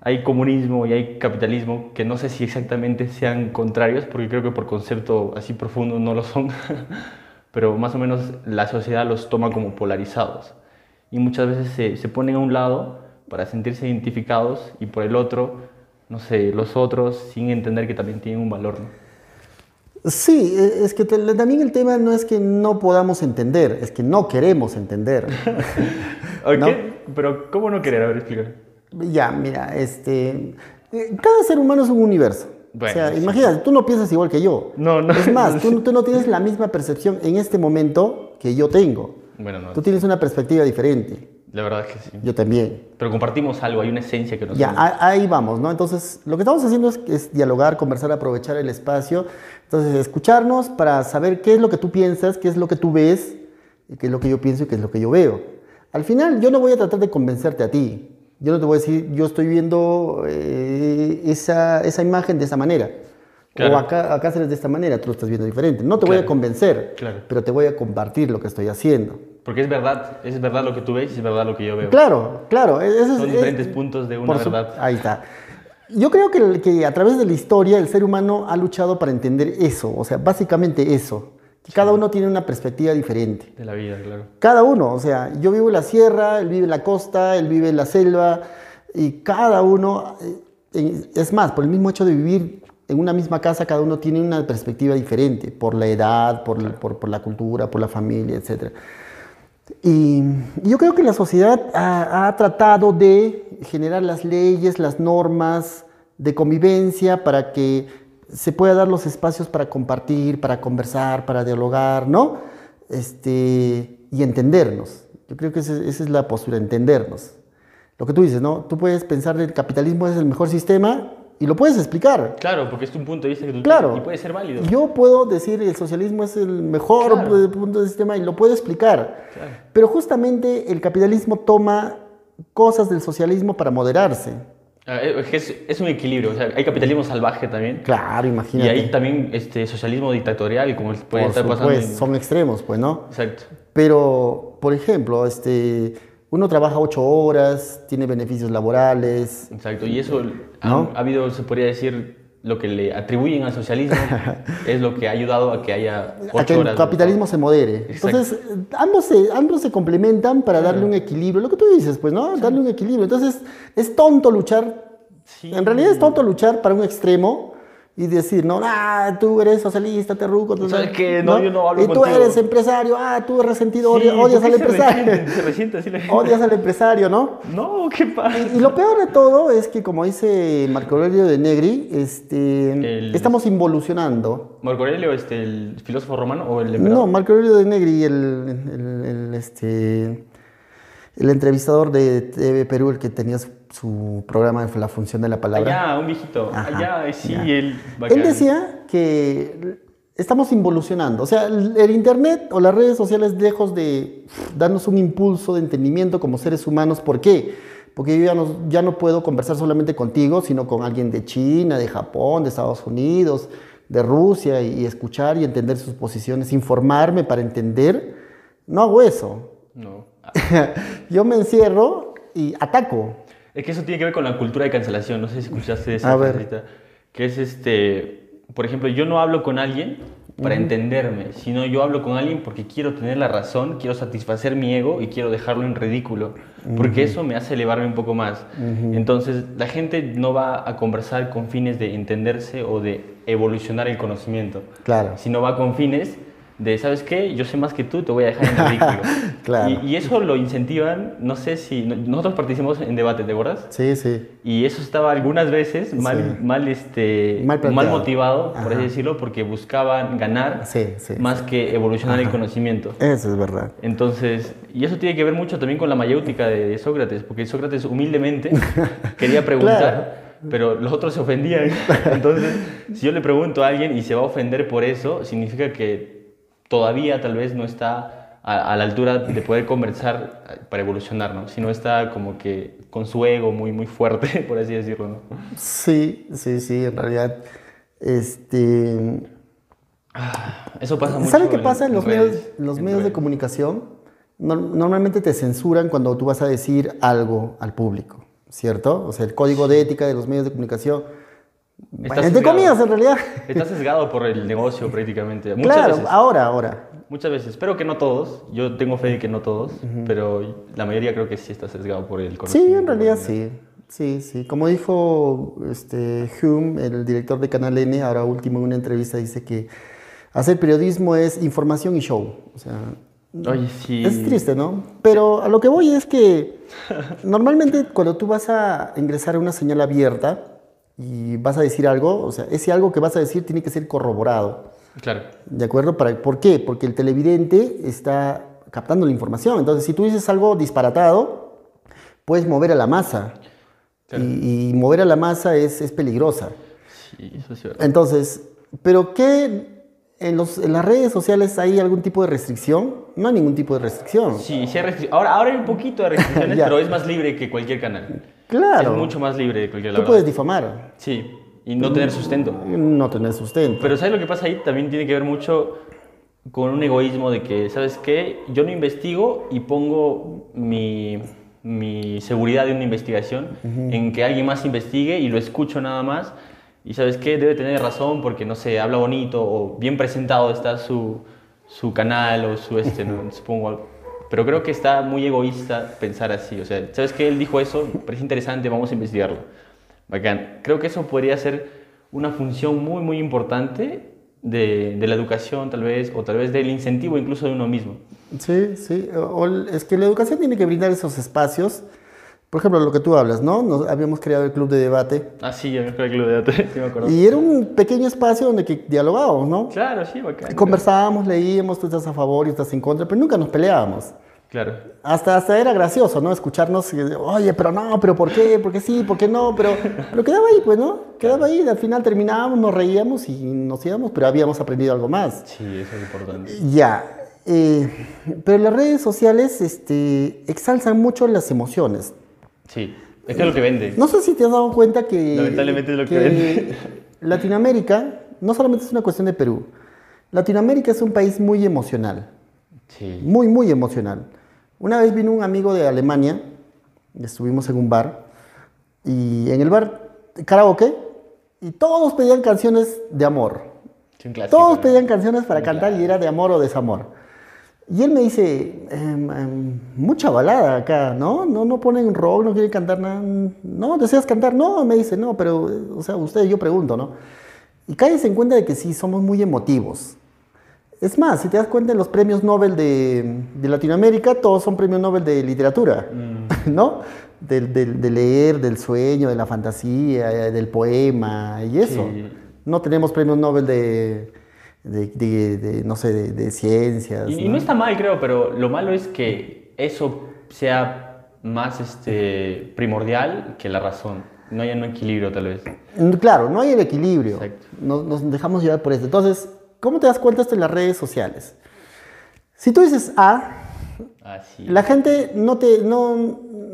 hay comunismo y hay capitalismo, que no sé si exactamente sean contrarios, porque creo que por concepto así profundo no lo son, pero más o menos la sociedad los toma como polarizados. Y muchas veces se, se ponen a un lado para sentirse identificados y por el otro, no sé, los otros sin entender que también tienen un valor, ¿no? Sí, e- es que también el tema no es que no podamos entender, es que no queremos entender. Ok, ¿No? Pero, ¿cómo no querer? A ver, explica. ya, mira, este, eh, cada ser humano es un universo. Bueno, o sea, sí. imagínate, tú no piensas igual que yo. No, no. Es más, tú, tú no tienes la misma percepción en este momento que yo tengo. Bueno, no. Tú tienes una perspectiva diferente. La verdad es que sí. Yo también. Pero compartimos algo, hay una esencia que nos Ya, une. ahí vamos, ¿no? Entonces, lo que estamos haciendo es, es dialogar, conversar, aprovechar el espacio. Entonces, escucharnos para saber qué es lo que tú piensas, qué es lo que tú ves, y qué es lo que yo pienso y qué es lo que yo veo. Al final, yo no voy a tratar de convencerte a ti. Yo no te voy a decir, yo estoy viendo eh, esa, esa imagen de esa manera. Claro. O acá, acá se de esta manera, tú lo estás viendo diferente. No te voy a Claro. convencer, Claro. pero te voy a compartir lo que estoy haciendo. Porque es verdad, es verdad lo que tú ves y es verdad lo que yo veo. Claro, claro. es- Son es- diferentes puntos de una por su- verdad. Ahí está. Yo creo que, que a través de la historia el ser humano ha luchado para entender eso, o sea, básicamente eso. Que cada uno tiene una perspectiva diferente. De la vida, claro. Cada uno, o sea, yo vivo en la sierra, él vive en la costa, él vive en la selva, y cada uno, eh, es más, por el mismo hecho de vivir en una misma casa, cada uno tiene una perspectiva diferente, por la edad, por, por- por la cultura, por la familia, etc. Y yo creo que la sociedad ha, ha tratado de generar las leyes, las normas de convivencia para que se pueda dar los espacios para compartir, para conversar, para dialogar, ¿no? Este, y entendernos. Yo creo que esa, esa es la postura, entendernos. Lo que tú dices, ¿no? Tú puedes pensar que el capitalismo es el mejor sistema y lo puedes explicar. Claro, porque es un punto de vista que tú Claro. tienes y puede ser válido. Yo puedo decir el socialismo es el mejor Claro. eh, punto de sistema y lo puedo explicar. Claro. Pero justamente el capitalismo toma cosas del socialismo para moderarse. Ah, Es, es- es un equilibrio, o sea, hay capitalismo salvaje también. Claro, Y imagínate. hay también este, socialismo dictatorial, como puede Por estar pasando. en- son extremos, pues, ¿no? Exacto. Pero, por ejemplo, este, uno trabaja ocho horas, tiene beneficios laborales. Exacto, y eso ha, ¿No? ha habido, se podría decir, lo que le atribuyen al socialismo es lo que ha ayudado a que haya ocho a que el horas. capitalismo se modere. Exacto. Entonces, ambos se, ambos se complementan para darle un equilibrio. Lo que tú dices, pues, ¿no? Darle un equilibrio. Entonces, es tonto luchar Sí. En realidad es tonto luchar para un extremo y decir, no, ah, tú eres socialista, terruco, tú ¿Sabes qué? No, yo no hablo Y tú contigo. eres empresario, ah, tú eres resentido, Sí, odias, odias ¿por al empresario. Se resiente así la gente. odias al empresario, ¿no? No, ¿qué pasa? Y lo peor de todo es que, como dice Marco Aurelio de Negri, este, El- estamos involucionando. ¿Marco Aurelio, este, el filósofo romano o el emperador? No, Marco Aurelio de Negri, el, el- el, este, el entrevistador de TV Perú, el que tenía su, su programa de La Función de la Palabra. Allá, un viejito. Ajá, Allá, sí, ya. él. Él decía que estamos involucionando. O sea, el, el Internet o las redes sociales, lejos de darnos un impulso de entendimiento como seres humanos, ¿por qué? Porque yo ya no, ya no puedo conversar solamente contigo, sino con alguien de China, de Japón, de Estados Unidos, de Rusia, y, y escuchar y entender sus posiciones, informarme para entender. No hago eso. No. yo me encierro y ataco. Es que eso tiene que ver con la cultura de cancelación. No sé si escuchaste esa A ver. frasecita, Que es este. Por ejemplo, yo no hablo con alguien para entenderme, sino yo hablo con alguien porque quiero tener la razón, quiero satisfacer mi ego y quiero dejarlo en ridículo, porque eso me hace elevarme un poco más. Entonces, la gente no va a conversar con fines de entenderse o de evolucionar el conocimiento, Claro. sino va con fines de, ¿sabes qué? Yo sé más que tú, te voy a dejar en ridículo. Claro. y, y eso lo incentivan, no sé si, no- nosotros participamos en debate, ¿te acuerdas? Sí, sí. Y eso estaba algunas veces mal, Sí. mal, este, Mal mal, motivado, por Ajá. así decirlo, porque buscaban ganar Sí, sí, más que evolucionar el conocimiento. Eso es verdad. Entonces, y eso tiene que ver mucho también con la mayéutica de, de Sócrates, porque Sócrates humildemente quería preguntar, pero los otros se ofendían. Entonces, si yo le pregunto a alguien y se va a ofender por eso, significa que todavía tal vez no está a, a la altura de poder conversar eh, para evolucionar, ¿no? Si no está como que con su ego muy, muy fuerte, por así decirlo, ¿no? Sí, sí, sí, en realidad. Este, Eso pasa mucho. ¿Sabe qué pasa en los, redes, medios, los medios de comunicación? No- normalmente te censuran cuando tú vas a decir algo al público, ¿cierto? O sea, el código de ética de los medios de comunicación. Está Entre sesgado. comillas, en realidad. Está sesgado por el negocio prácticamente. Muchas claro, veces. ahora, ahora. Muchas veces, espero que no todos, yo tengo fe de que no todos, pero la mayoría creo que sí está sesgado por el Sí, conocimiento. en realidad sí. Sí, sí. Como dijo este, Hume, el director de Canal N, ahora último en una entrevista, dice que hacer periodismo es información y show. O sea, Oye, sí. Es triste, ¿no? Pero a lo que voy es que normalmente cuando tú vas a ingresar a una señal abierta y vas a decir algo, o sea, ese algo que vas a decir tiene que ser corroborado. Claro. ¿De acuerdo? Para, ¿Por qué? Porque el televidente está captando la información. Entonces, si tú dices algo disparatado, puedes mover a la masa. Claro. Y, y mover a la masa es, es peligrosa. Sí, eso es verdad. Entonces, ¿pero qué? En, los, en las redes sociales hay algún tipo de restricción? No hay ningún tipo de restricción. Sí, sí hay restric- ahora, ahora hay un poquito de restricciones, pero es más libre que cualquier canal. Claro. Es mucho más libre que cualquier Tú canal. puedes difamar, Sí, y no tener sustento. no tener sustento. Pero ¿sabes lo que pasa ahí? También tiene que ver mucho con un egoísmo de que, ¿sabes qué? Yo no investigo y pongo mi, mi seguridad de una investigación en que alguien más investigue y lo escucho nada más. Y ¿sabes qué? Debe tener razón porque, no sé, habla bonito o bien presentado está su, su canal o su este, ¿no? Supongo algo. Pero creo que está muy egoísta pensar así. O sea, ¿sabes qué? Él dijo eso, parece interesante, vamos a investigarlo. Bacán. Creo que eso podría ser una función muy, muy importante de, la educación, tal vez, o tal vez del incentivo incluso de uno mismo. Sí, sí. Es que la educación tiene que brindar esos espacios. Por ejemplo, lo que tú hablas, ¿no? Nos, habíamos creado el club de debate. Ah, sí, yo creo que lo de sí me acuerdo. Y era un pequeño espacio donde que dialogábamos, ¿no? Claro, sí, bacán. Conversábamos, leíamos, tú estás a favor y estás en contra, pero nunca nos peleábamos. Claro. Hasta, hasta era gracioso, ¿no? Escucharnos, y, oye, pero no, pero ¿por qué? ¿Por qué sí? ¿Por qué no? Pero, pero quedaba ahí, pues, ¿no? Quedaba ahí, al final terminábamos, nos reíamos y nos íbamos, pero habíamos aprendido algo más. Sí, eso es importante. Ya, eh, pero las redes sociales este, exalzan mucho las emociones. Sí, es que es lo que vende. No sé si te has dado cuenta que... Lamentablemente es lo que vende. Latinoamérica no solamente es una cuestión de Perú. Latinoamérica es un país muy emocional. Sí. Muy, muy emocional. Una vez vino un amigo de Alemania, estuvimos en un bar, y en el bar, karaoke, y todos pedían canciones de amor. Clásico, Todos ¿no? pedían canciones para cantar y era de amor o desamor. Y él me dice, "Em, em, mucha balada acá, ¿no? ¿no? No ponen rock, no quieren cantar nada. ¿No? ¿Deseas cantar? No, me dice, no, pero, o sea, ustedes, yo pregunto, ¿no? Y cállese en cuenta de que sí, somos muy emotivos. Es más, si te das cuenta, en los premios Nobel de, de Latinoamérica, todos son premios Nobel de literatura, ¿no? Del, del- de leer, del sueño, de la fantasía, del poema y eso. Sí. No tenemos premios Nobel de, de, de- de, no sé, de, de ciencias. Y, y no está mal, creo, pero lo malo es que eso sea más este, primordial que la razón. No haya un equilibrio, tal vez. Mm, Claro, no hay el equilibrio. Exacto. Nos, nos dejamos llevar por eso. Entonces, ¿Cómo te das cuenta esto en las redes sociales? Si tú dices A, Ah, sí. la gente no te, no,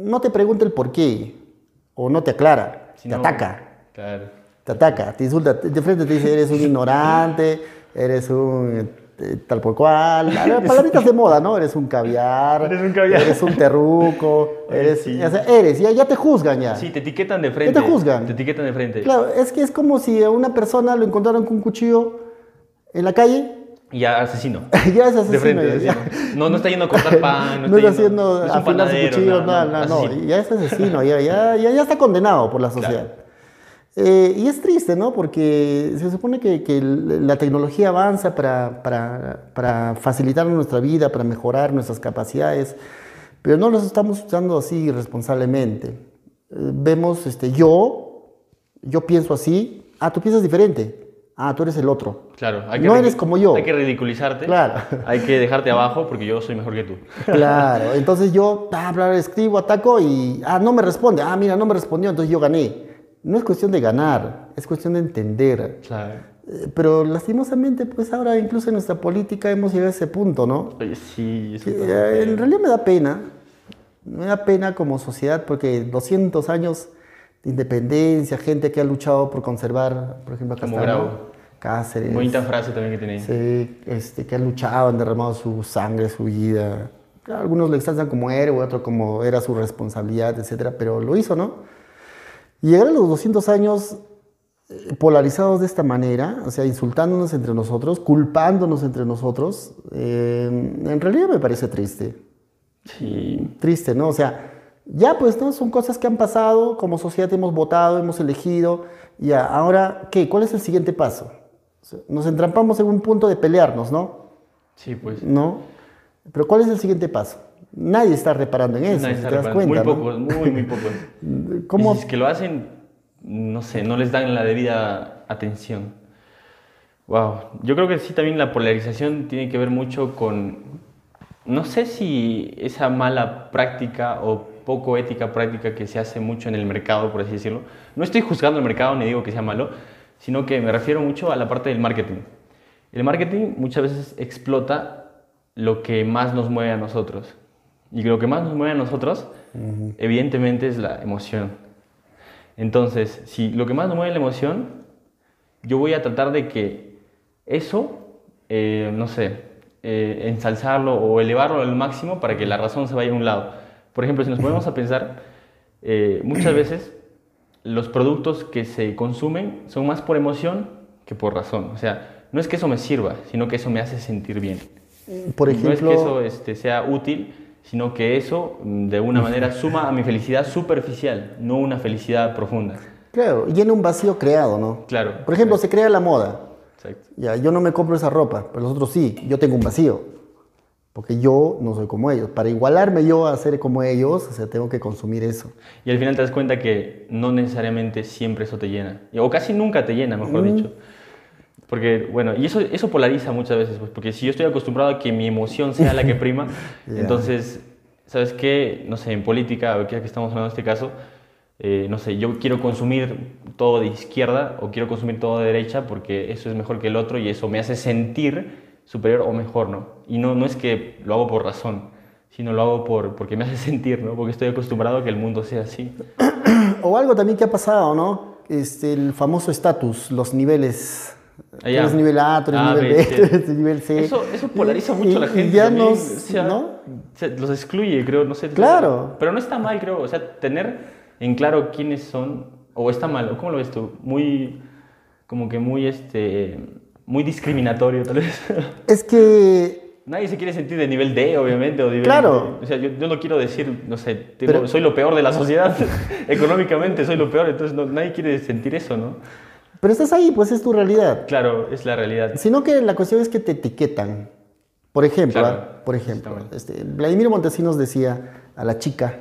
no te pregunta el por qué, o no te aclara, Si te no- ataca, Claro. te ataca, te insulta, de frente te dice eres un ignorante, eres un eh, tal por cual, palabritas de moda, ¿no? Eres un caviar, Eres un caviar. eres un terruco, eres, sí. o sea, eres, ya, ya te juzgan ya. Sí, te etiquetan de frente. te juzgan? Te etiquetan de frente. Claro, es que es como si a una persona lo encontraron con un cuchillo en la calle, Y ya asesino. ya es asesino. De frente. ya. ¿no? No, no está yendo a cortar pan. No, No está haciendo no un afilar su cuchillo, nada, no, no, no, ya es asesino, ya, ya, ya, ya está condenado por la sociedad. Eh, y es triste, ¿no? Porque se supone que, que la tecnología avanza para, para, para facilitar nuestra vida, para mejorar nuestras capacidades, pero no las estamos usando así irresponsablemente. Eh, vemos, este, yo, yo pienso así, ah, tú piensas diferente, ah, tú eres el otro. Claro, hay que No eres como yo. Hay que ridiculizarte. Claro. Hay que dejarte abajo porque yo soy mejor que tú. Claro, entonces yo ah, escribo, ataco y ah, no me responde. Ah, mira, no me respondió, entonces yo gané. No es cuestión de ganar, es cuestión de entender. Claro. Eh, Pero lastimosamente, pues ahora incluso en nuestra política hemos llegado a ese punto, ¿no? Oye, sí, eso Que, eh, en realidad me da pena, me da pena como sociedad porque 200 años de independencia, gente que ha luchado por conservar, por ejemplo, acá Como está, ¿no? Bravo. Cáceres. Bonita frase también que tiene. Sí, este, que han luchado, han derramado su sangre, su vida. Algunos lo exaltan como héroe, otros como era su responsabilidad, etcétera, pero lo hizo, ¿no? Y llegar a los 200 años eh, polarizados de esta manera, o sea, insultándonos entre nosotros, culpándonos entre nosotros, eh, en realidad me parece triste. Sí. Triste, ¿no? O sea, ya pues, ¿no? Son cosas que han pasado, como sociedad hemos votado, hemos elegido, ya, ahora, ¿qué? ¿Cuál es el siguiente paso? O sea, Nos entrampamos en un punto de pelearnos, ¿no? Sí, pues. ¿No? Pero ¿cuál es el siguiente paso? Nadie está reparando en eso, Nadie si está te das cuenta, Muy ¿no? pocos, muy, muy pocos. ¿Cómo? Y si es que lo hacen, no sé, no les dan la debida atención. Wow. Yo creo que sí también la polarización tiene que ver mucho con, no sé si esa mala práctica o poco ética práctica que se hace mucho en el mercado, por así decirlo. No estoy juzgando el mercado ni digo que sea malo, sino que me refiero mucho a la parte del marketing. El marketing muchas veces explota lo que más nos mueve a nosotros. Y lo que más nos mueve a nosotros, evidentemente, es la emoción. Entonces, si lo que más nos mueve es la emoción, yo voy a tratar de que eso, eh, no sé, eh, ensalzarlo o elevarlo al máximo para que la razón se vaya a un lado. Por ejemplo, si nos ponemos a pensar, eh, muchas veces los productos que se consumen son más por emoción que por razón. O sea, no es que eso me sirva, sino que eso me hace sentir bien. Por no es ejemplo, que eso este, sea útil, sino que eso mm, de una manera suma a mi felicidad superficial, no una felicidad profunda. claro, llena un vacío creado, ¿no? Claro. Por ejemplo, se crea la moda. Exacto. Ya, yo no me compro esa ropa, pero los otros sí, yo tengo un vacío. Porque yo no soy como ellos. Para igualarme yo a ser como ellos, o sea, tengo que consumir eso. Y al final te das cuenta que no necesariamente siempre eso te llena. O casi nunca te llena, mejor dicho. Porque, bueno, y eso, eso polariza muchas veces, pues, porque si yo estoy acostumbrado a que mi emoción sea la que prima, Ya. entonces, ¿sabes qué? No sé, en política, que estamos hablando de este caso, eh, no sé, yo quiero consumir todo de izquierda o quiero consumir todo de derecha porque eso es mejor que el otro y eso me hace sentir superior o mejor, ¿no? Y no, no es que lo hago por razón, sino lo hago por, porque me hace sentir, ¿no? Porque estoy acostumbrado a que el mundo sea así. O algo también que ha pasado, ¿no? Este, el famoso estatus, los niveles. Ah, ya. eres nivel A, tú eres A, nivel B, tú eres nivel C. Eso, eso polariza Y- mucho a la y gente. ya también, nos, o sea, ¿no? se- los excluye, creo, no sé. Claro. Pero no está mal, creo. O sea, tener en claro quiénes son, o está mal, o cómo lo ves tú, muy, como que muy, este, muy discriminatorio, tal vez. Es que Nadie se quiere sentir de nivel D, obviamente, o nivel Claro. O sea, yo, yo no quiero decir, no sé, Pero- soy lo peor de la sociedad. Económicamente soy lo peor, entonces no- nadie quiere sentir eso, ¿no? Pero estás ahí, pues es tu realidad. Claro, es la realidad. Sino que la cuestión es que te etiquetan. Por ejemplo, Claro, ¿ah? por ejemplo, este, Vladimir Montesinos decía a la chica,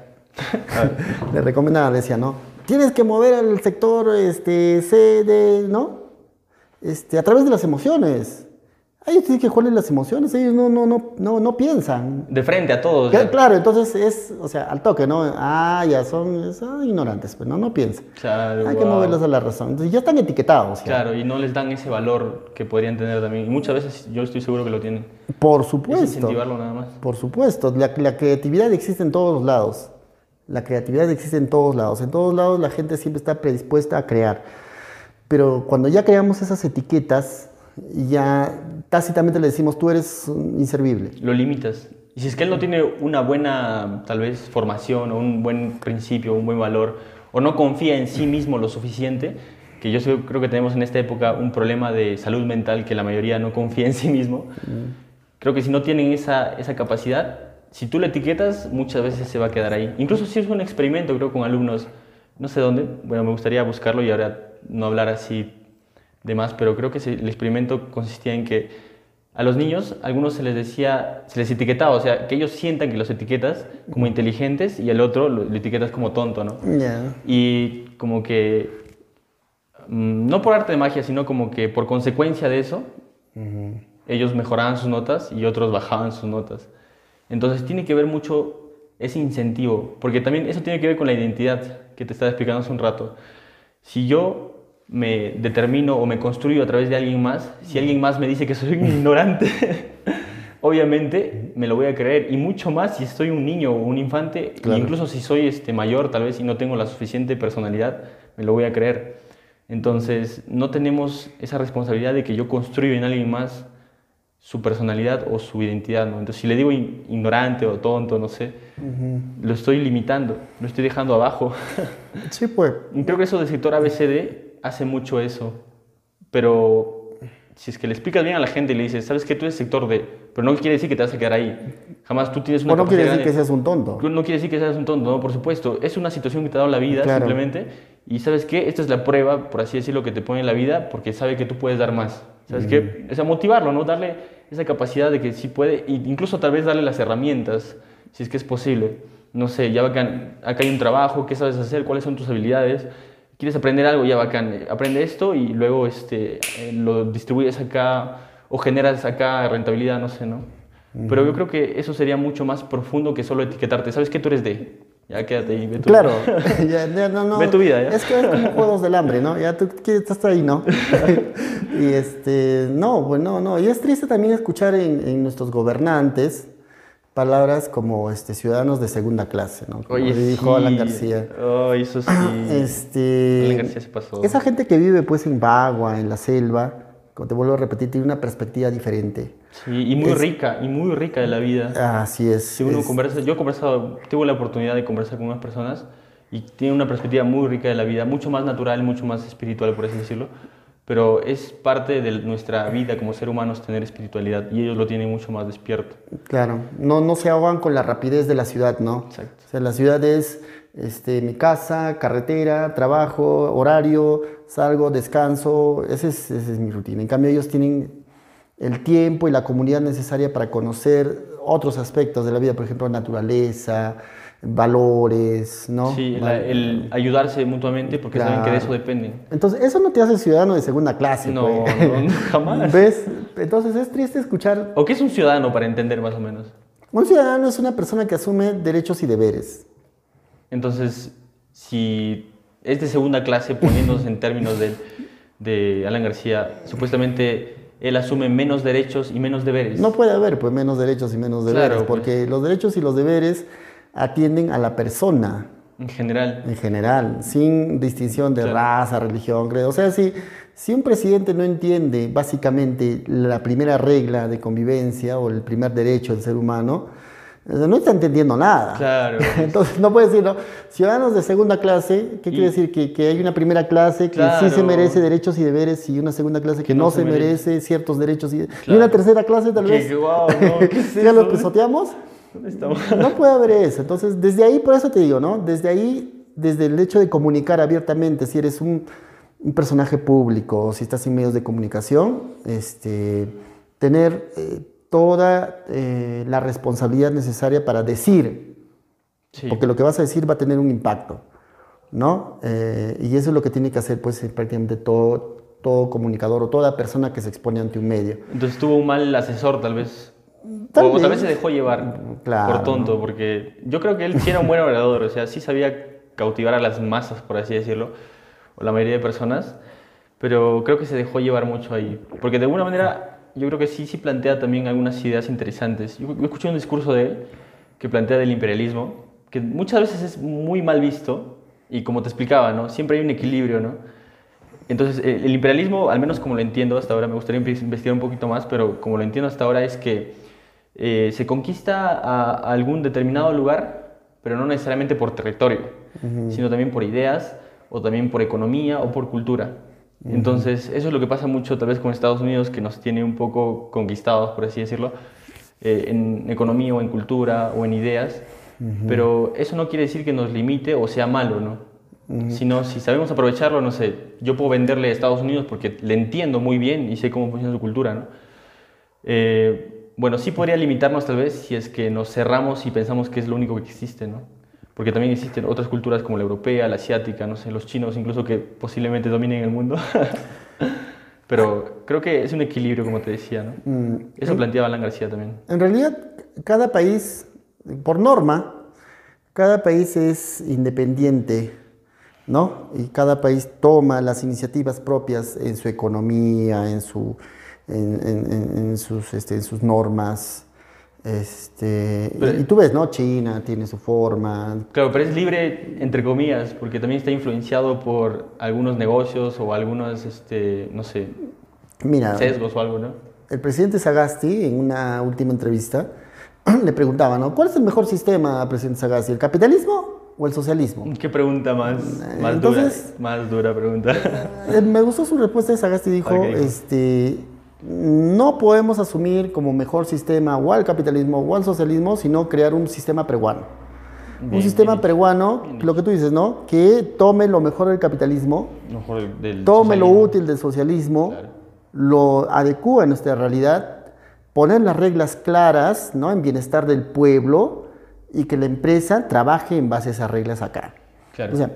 le recomendaba, decía, ¿no? Tienes que mover al sector este, C, D, ¿no? Este, a través de las emociones. Ellos tienen que jugarle las emociones, ellos no, no, no, no, no piensan. De frente a todos. Ya. Claro, entonces es, o sea, al toque, ¿no? Ah, ya son, son ignorantes, pero no, no piensan. Claro, Hay que moverlos a la razón. Entonces ya están etiquetados. ya. Claro, y no les dan ese valor que podrían tener también. Y muchas veces yo estoy seguro que lo tienen. Por Es supuesto. incentivarlo nada más. Por supuesto, la, la creatividad existe en todos lados. La creatividad existe en todos lados. En todos lados la gente siempre está predispuesta a crear. Pero cuando ya creamos esas etiquetas, ya tácitamente le decimos, tú eres inservible. Lo limitas. Y si es que él no tiene una buena, tal vez, formación o un buen principio, un buen valor, o no confía en sí mismo lo suficiente, que yo creo que tenemos en esta época un problema de salud mental que la mayoría no confía en sí mismo, creo que si no tienen esa, esa capacidad, si tú le etiquetas, muchas veces se va a quedar ahí. Incluso si es un experimento, creo, con alumnos, no sé dónde, bueno, me gustaría buscarlo y ahora no hablar así de más, pero creo que el experimento consistía en que a los niños, a algunos se les decía, se les etiquetaba, o sea, que ellos sientan que los etiquetas como inteligentes y al otro lo, lo etiquetas como tonto, ¿no? Ya. Y como que, mm, no por arte de magia, sino como que por consecuencia de eso, ellos mejoraban sus notas y otros bajaban sus notas. Entonces tiene que ver mucho ese incentivo, porque también eso tiene que ver con la identidad que te estaba explicando hace un rato. Si yo me determino o me construyo a través de alguien más, si alguien más me dice que soy un ignorante, obviamente me lo voy a creer, y mucho más si soy un niño o un infante, e Claro. incluso si soy este, mayor tal vez y no tengo la suficiente personalidad, me lo voy a creer. Entonces, no tenemos esa responsabilidad de que yo construyo en alguien más su personalidad o su identidad, ¿no? Entonces, si le digo in- ignorante o tonto, no sé, lo estoy limitando, lo estoy dejando abajo. Sí, pues. Creo que eso del sector ABCD hace mucho eso. Pero si es que le explicas bien a la gente y le dices, sabes que tú eres sector D, pero no quiere decir que te vas a quedar ahí. Jamás tú tienes una O no quiere decir que seas un tonto. No quiere decir que seas un tonto, no, por supuesto. Es una situación que te ha dado la vida Claro. simplemente. Y sabes qué, esta es la prueba, por así decirlo, que te pone en la vida porque sabe que tú puedes dar más. ¿Sabes qué? O sea, motivarlo, ¿no? Darle esa capacidad de que sí puede, e incluso tal vez darle las herramientas, si es que es posible. No sé, ya acá hay un trabajo, ¿qué sabes hacer? ¿Cuáles son tus habilidades? ¿Quieres aprender algo? Ya bacán, eh, aprende esto y luego este, eh, lo distribuyes acá o generas acá rentabilidad, no sé, ¿no? Pero yo creo que eso sería mucho más profundo que solo etiquetarte. ¿Sabes qué? Tú eres de. Ya quédate ahí, ve tu Claro, ya, ya, no, no. Ve tu vida, ya. Es que es como juegos del hambre, ¿no? Ya tú estás ahí, ¿no? y este, no, bueno, no. Y es triste también escuchar en, en nuestros gobernantes palabras como este, ciudadanos de segunda clase, ¿no? Como Oye, dijo sí. Alan García. Ay, eso sí. Este, Alan García se pasó. Esa gente que vive pues en Bagua, en la selva, como te vuelvo a repetir, tiene una perspectiva diferente. Sí, y muy es- rica, y muy rica de la vida. Así es. Si uno es- conversa, yo he conversado, tuve la oportunidad de conversar con unas personas y tienen una perspectiva muy rica de la vida, mucho más natural, mucho más espiritual, por así decirlo. Pero es parte de nuestra vida como ser humanos tener espiritualidad y ellos lo tienen mucho más despierto. Claro, no, no se ahogan con la rapidez de la ciudad, ¿no? Exacto. O sea, la ciudad es este, mi casa, carretera, trabajo, horario, salgo, descanso, esa es, esa es mi rutina. En cambio, ellos tienen el tiempo y la comunidad necesaria para conocer otros aspectos de la vida, por ejemplo, naturaleza, valores, ¿no? Sí, Val- el ayudarse mutuamente porque saben que de Claro. eso dependen. Entonces, eso no te hace ciudadano de segunda clase. No, pues. no, jamás. ¿Ves? Entonces, es triste escuchar ¿O qué es un ciudadano para entender más o menos? Un ciudadano es una persona que asume derechos y deberes. Entonces, si es de segunda clase, poniéndose en términos del- de, Alan García, supuestamente él asume menos derechos y menos deberes. No puede haber pues menos derechos y menos deberes, Claro, pues. porque los derechos y los deberes atienden a la persona En general. en general, sin distinción de Claro. raza, religión, credo. O sea, si, si un presidente no entiende básicamente la primera regla de convivencia o el primer derecho del ser humano, no está entendiendo nada. Claro. Entonces no puede decir, ¿no? ciudadanos de segunda clase, ¿qué Y- quiere decir? Que, que hay una primera clase que sí se merece derechos y deberes y una segunda clase que, no, se merece. ciertos derechos y, y Claro. una tercera clase tal vez. que guau, no, ¿qué es ¿Ya eso? pisoteamos? ¿Dónde estamos? No puede haber eso. Entonces, desde ahí, por eso te digo, ¿no? Desde ahí, desde el hecho de comunicar abiertamente, si eres un, un personaje público o si estás en medios de comunicación, este, tener eh, toda eh, la responsabilidad necesaria para decir, Sí. porque lo que vas a decir va a tener un impacto, ¿no? Eh, y eso es lo que tiene que hacer, pues, prácticamente todo, todo comunicador o toda persona que se expone ante un medio. Entonces tuvo un mal asesor, tal vez. Tal o, vez se dejó llevar Claro, por tonto, porque yo creo que él sí era un buen orador, o sea, sí sabía cautivar a las masas, por así decirlo, o la mayoría de personas, pero creo que se dejó llevar mucho ahí. Porque de alguna manera yo creo que sí, sí plantea también algunas ideas interesantes. Yo, yo escuché un discurso de él que plantea del imperialismo, que muchas veces es muy mal visto, y como te explicaba, ¿no? siempre hay un equilibrio, ¿no? Entonces, el imperialismo, al menos como lo entiendo hasta ahora, me gustaría inve- investigar un poquito más, pero como lo entiendo hasta ahora es que eh, se conquista a, a algún determinado lugar, pero no necesariamente por territorio, sino también por ideas, o también por economía o por cultura. Entonces, eso es lo que pasa mucho tal vez con Estados Unidos, que nos tiene un poco conquistados, por así decirlo, eh, en economía o en cultura o en ideas, pero eso no quiere decir que nos limite o sea malo, ¿no? Sino si sabemos aprovecharlo, no sé, yo puedo venderle a Estados Unidos porque le entiendo muy bien y sé cómo funciona su cultura, ¿no? Eh, bueno, sí podría limitarnos tal vez si es que nos cerramos y pensamos que es lo único que existe, ¿no? Porque también existen otras culturas como la europea, la asiática, no sé, los chinos incluso que posiblemente dominen el mundo. Pero creo que es un equilibrio, como te decía, ¿no? Mm, Eso planteaba Alan García también. En realidad, cada país, por norma, cada país es independiente, ¿no? Y cada país toma las iniciativas propias en su economía, en, su, en, en- en- en sus, este, en sus normas. Este, y- Pero- y tú ves, ¿no? China tiene su forma. Claro, pero es libre entre comillas, porque también está influenciado por algunos negocios o algunos, este, no sé, Mira, sesgos o algo, ¿no? el presidente Sagasti, en una última entrevista, le preguntaba, ¿no? ¿Cuál es el mejor sistema, presidente Sagasti? ¿El capitalismo o el socialismo? Qué pregunta más, más Entonces- dura, más dura pregunta. Eh, Me gustó su respuesta de Sagasti, dijo, este, no podemos asumir como mejor sistema o al capitalismo o al socialismo, sino crear un sistema peruano. un Bien, sistema bien peruano, Bien lo que tú dices, ¿no? Que tome lo mejor del capitalismo, Mejor del tome lo útil del socialismo, Claro. lo adecúa a nuestra realidad, poner las reglas claras, ¿no? En bienestar del pueblo y que la empresa trabaje en base a esas reglas acá. Claro. O sea,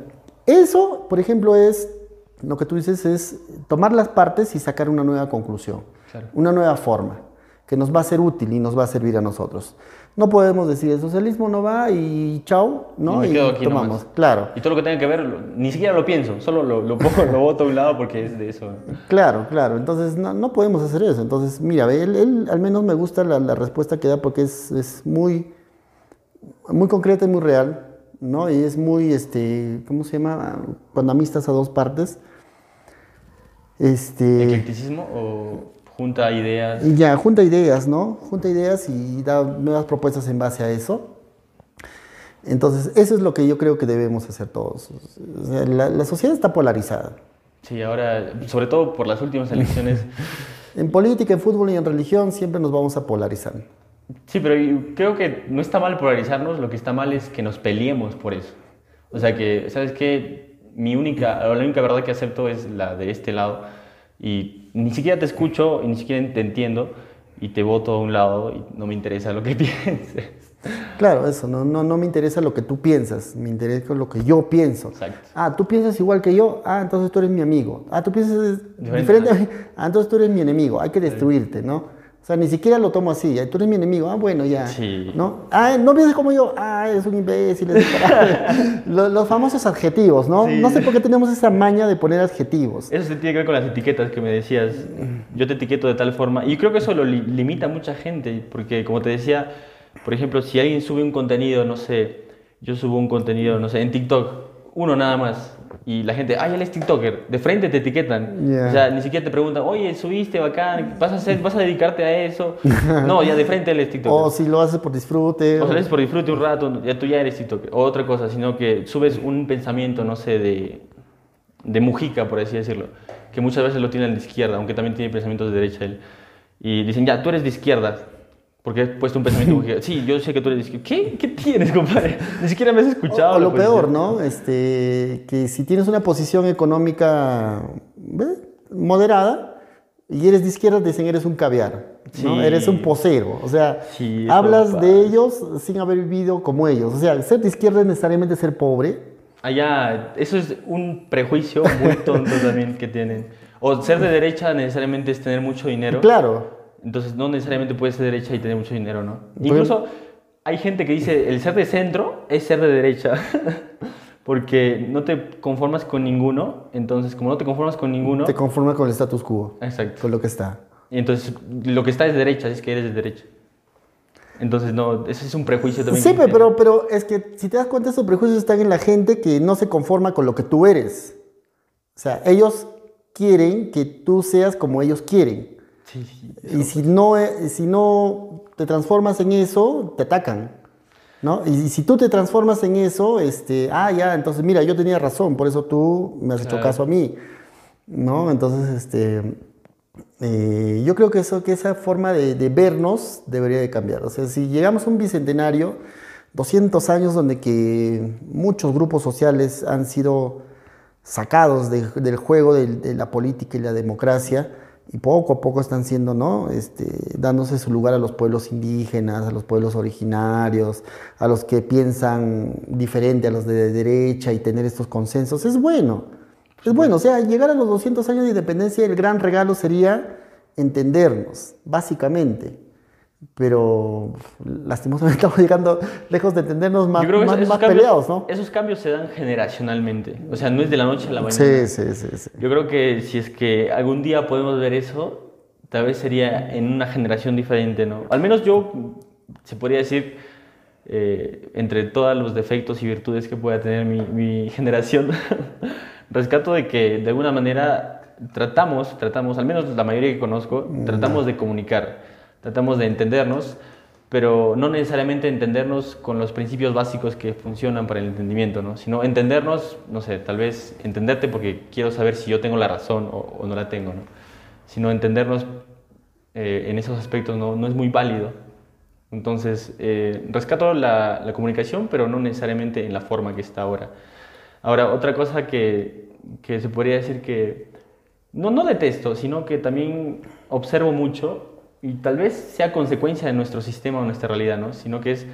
eso, por ejemplo, es lo que tú dices es tomar las partes y sacar una nueva conclusión, Claro. una nueva forma que nos va a ser útil y nos va a servir a nosotros. No podemos decir el socialismo no va y chao, ¿no? me y quedo aquí tomamos, nomás. claro. Y todo lo que tenga que ver, lo- ni siquiera lo pienso, solo lo, lo pongo, lo boto a un lado porque es de eso. Claro, claro. Entonces no, no podemos hacer eso. Entonces, mira, él, él al menos me gusta la, la respuesta que da porque es, es muy, muy concreta y muy real, ¿no? Y es muy, este, ¿cómo se llama? Cuando amistas a dos partes. Este, ¿Eclecticismo o junta ideas? ya, junta ideas, ¿no? Junta ideas y da nuevas propuestas en base a eso. Entonces, eso es lo que yo creo que debemos hacer todos. O sea, la, la sociedad está polarizada. Sí, ahora, sobre todo por las últimas elecciones. En política, en fútbol y en religión siempre nos vamos a polarizar. Sí, pero yo creo que no está mal polarizarnos, lo que está mal es que nos peleemos por eso. O sea que, ¿sabes qué? Mi única, la única verdad que acepto es la de este lado y ni siquiera te escucho y ni siquiera te entiendo y te voto a un lado y no me interesa lo que pienses. Claro, eso, no, no, no me interesa lo que tú piensas, me interesa lo que yo pienso. Exacto. Ah, tú piensas igual que yo, ah, entonces tú eres mi amigo. Ah, tú piensas Diferente. diferente a mí, ah, entonces tú eres mi enemigo, hay que destruirte, ¿no? O sea, ni siquiera lo tomo así, tú eres mi enemigo, ah, bueno, ya. Sí. ¿No? Ah, no piensas como yo, ah, eres un imbécil. eres los, los famosos adjetivos, ¿no? Sí. No sé por qué tenemos esa maña de poner adjetivos. Eso se tiene que ver con las etiquetas que me decías. Yo te etiqueto de tal forma. Y creo que eso lo li- limita a mucha gente. Porque, como te decía, por ejemplo, si alguien sube un contenido, no sé, yo subo un contenido, no sé, en TikTok, uno nada más. Y la gente, ay, él es TikToker. De frente te etiquetan. Ya. O sea, ni siquiera te preguntan, oye, subiste bacán, ¿vas a, hacer, vas a dedicarte a eso? no, ya de frente él es TikToker. O si lo haces por disfrute. O sea, es por disfrute un rato, ya tú ya eres TikToker. O otra cosa, sino que subes un pensamiento, no sé, de, de Mujica, por así decirlo, que muchas veces lo tiene de izquierda, aunque también tiene pensamientos de derecha él. Y dicen, ya, tú eres de izquierda, porque he puesto un pensamiento. Sí, yo sé que tú eres de izquierda. ¿Qué? ¿Qué tienes, compadre? Ni siquiera me has escuchado. O, o lo peor, posición. ¿no? Este, que si tienes una posición económica ¿ve? moderada y eres de izquierda, te dicen eres un caviar, ¿no? Sí. Eres un posero. O sea, Sí, hablas pasa. de ellos sin haber vivido como ellos. O sea, ser de izquierda es necesariamente ser pobre. Allá, eso es un prejuicio muy tonto también que tienen. O ser de derecha necesariamente es tener mucho dinero. Claro. Entonces no necesariamente puedes ser de derecha y tener mucho dinero, ¿no? Incluso hay gente que dice el ser de centro es ser de derecha. Porque no te conformas con ninguno, entonces como no te conformas con ninguno... Te conformas con el status quo. Exacto. Con lo que está. Y entonces lo que está es derecha, es que eres de derecha. Entonces, no, ese es un prejuicio también. Sí, pero, pero es que si te das cuenta, esos prejuicios están en la gente que no se conforma con lo que tú eres. O sea, ellos quieren que tú seas como ellos quieren. Sí, sí. Y si no, si no te transformas en eso, te atacan. ¿no? Y, si tú te transformas en eso, este, ah, ya, entonces mira, yo tenía razón, por eso tú me has hecho caso a mí. ¿no? Entonces, este, eh, yo creo que, eso, que esa forma de, vernos debería de cambiar. O sea, si llegamos a un bicentenario, 200 años donde que muchos grupos sociales han sido sacados del juego de, la política y la democracia y poco a poco están siendo, ¿no? Este, dándose su lugar a los pueblos indígenas, a los pueblos originarios, a los que piensan diferente a los de derecha y tener estos consensos, es bueno. Es bueno, o sea, llegar a los 200 años de independencia, el gran regalo sería entendernos, básicamente. Pero lastimosamente estamos llegando lejos de entendernos más, más, peleados, ¿no? Esos cambios se dan generacionalmente, o sea, no es de la noche a la mañana. Sí, sí, sí, sí. Yo creo que si es que algún día podemos ver eso, tal vez sería en una generación diferente, ¿no? Al menos yo, se podría decir, eh, entre todos los defectos y virtudes que pueda tener mi, mi generación, rescato de que de alguna manera tratamos, tratamos, al menos la mayoría que conozco, mm. tratamos de comunicar, tratamos de entendernos, pero no necesariamente entendernos con los principios básicos que funcionan para el entendimiento, ¿no? sino entendernos, no sé, tal vez entenderte porque quiero saber si yo tengo la razón o, no la tengo, ¿no? sino entendernos eh, en esos aspectos no, no, es muy válido. Entonces, eh, rescato la, la comunicación, pero no necesariamente en la forma que está ahora. Ahora, otra cosa que, que se podría decir que no, no detesto, sino que también observo mucho y tal vez sea consecuencia de nuestro sistema o nuestra realidad, ¿no? Sino que es,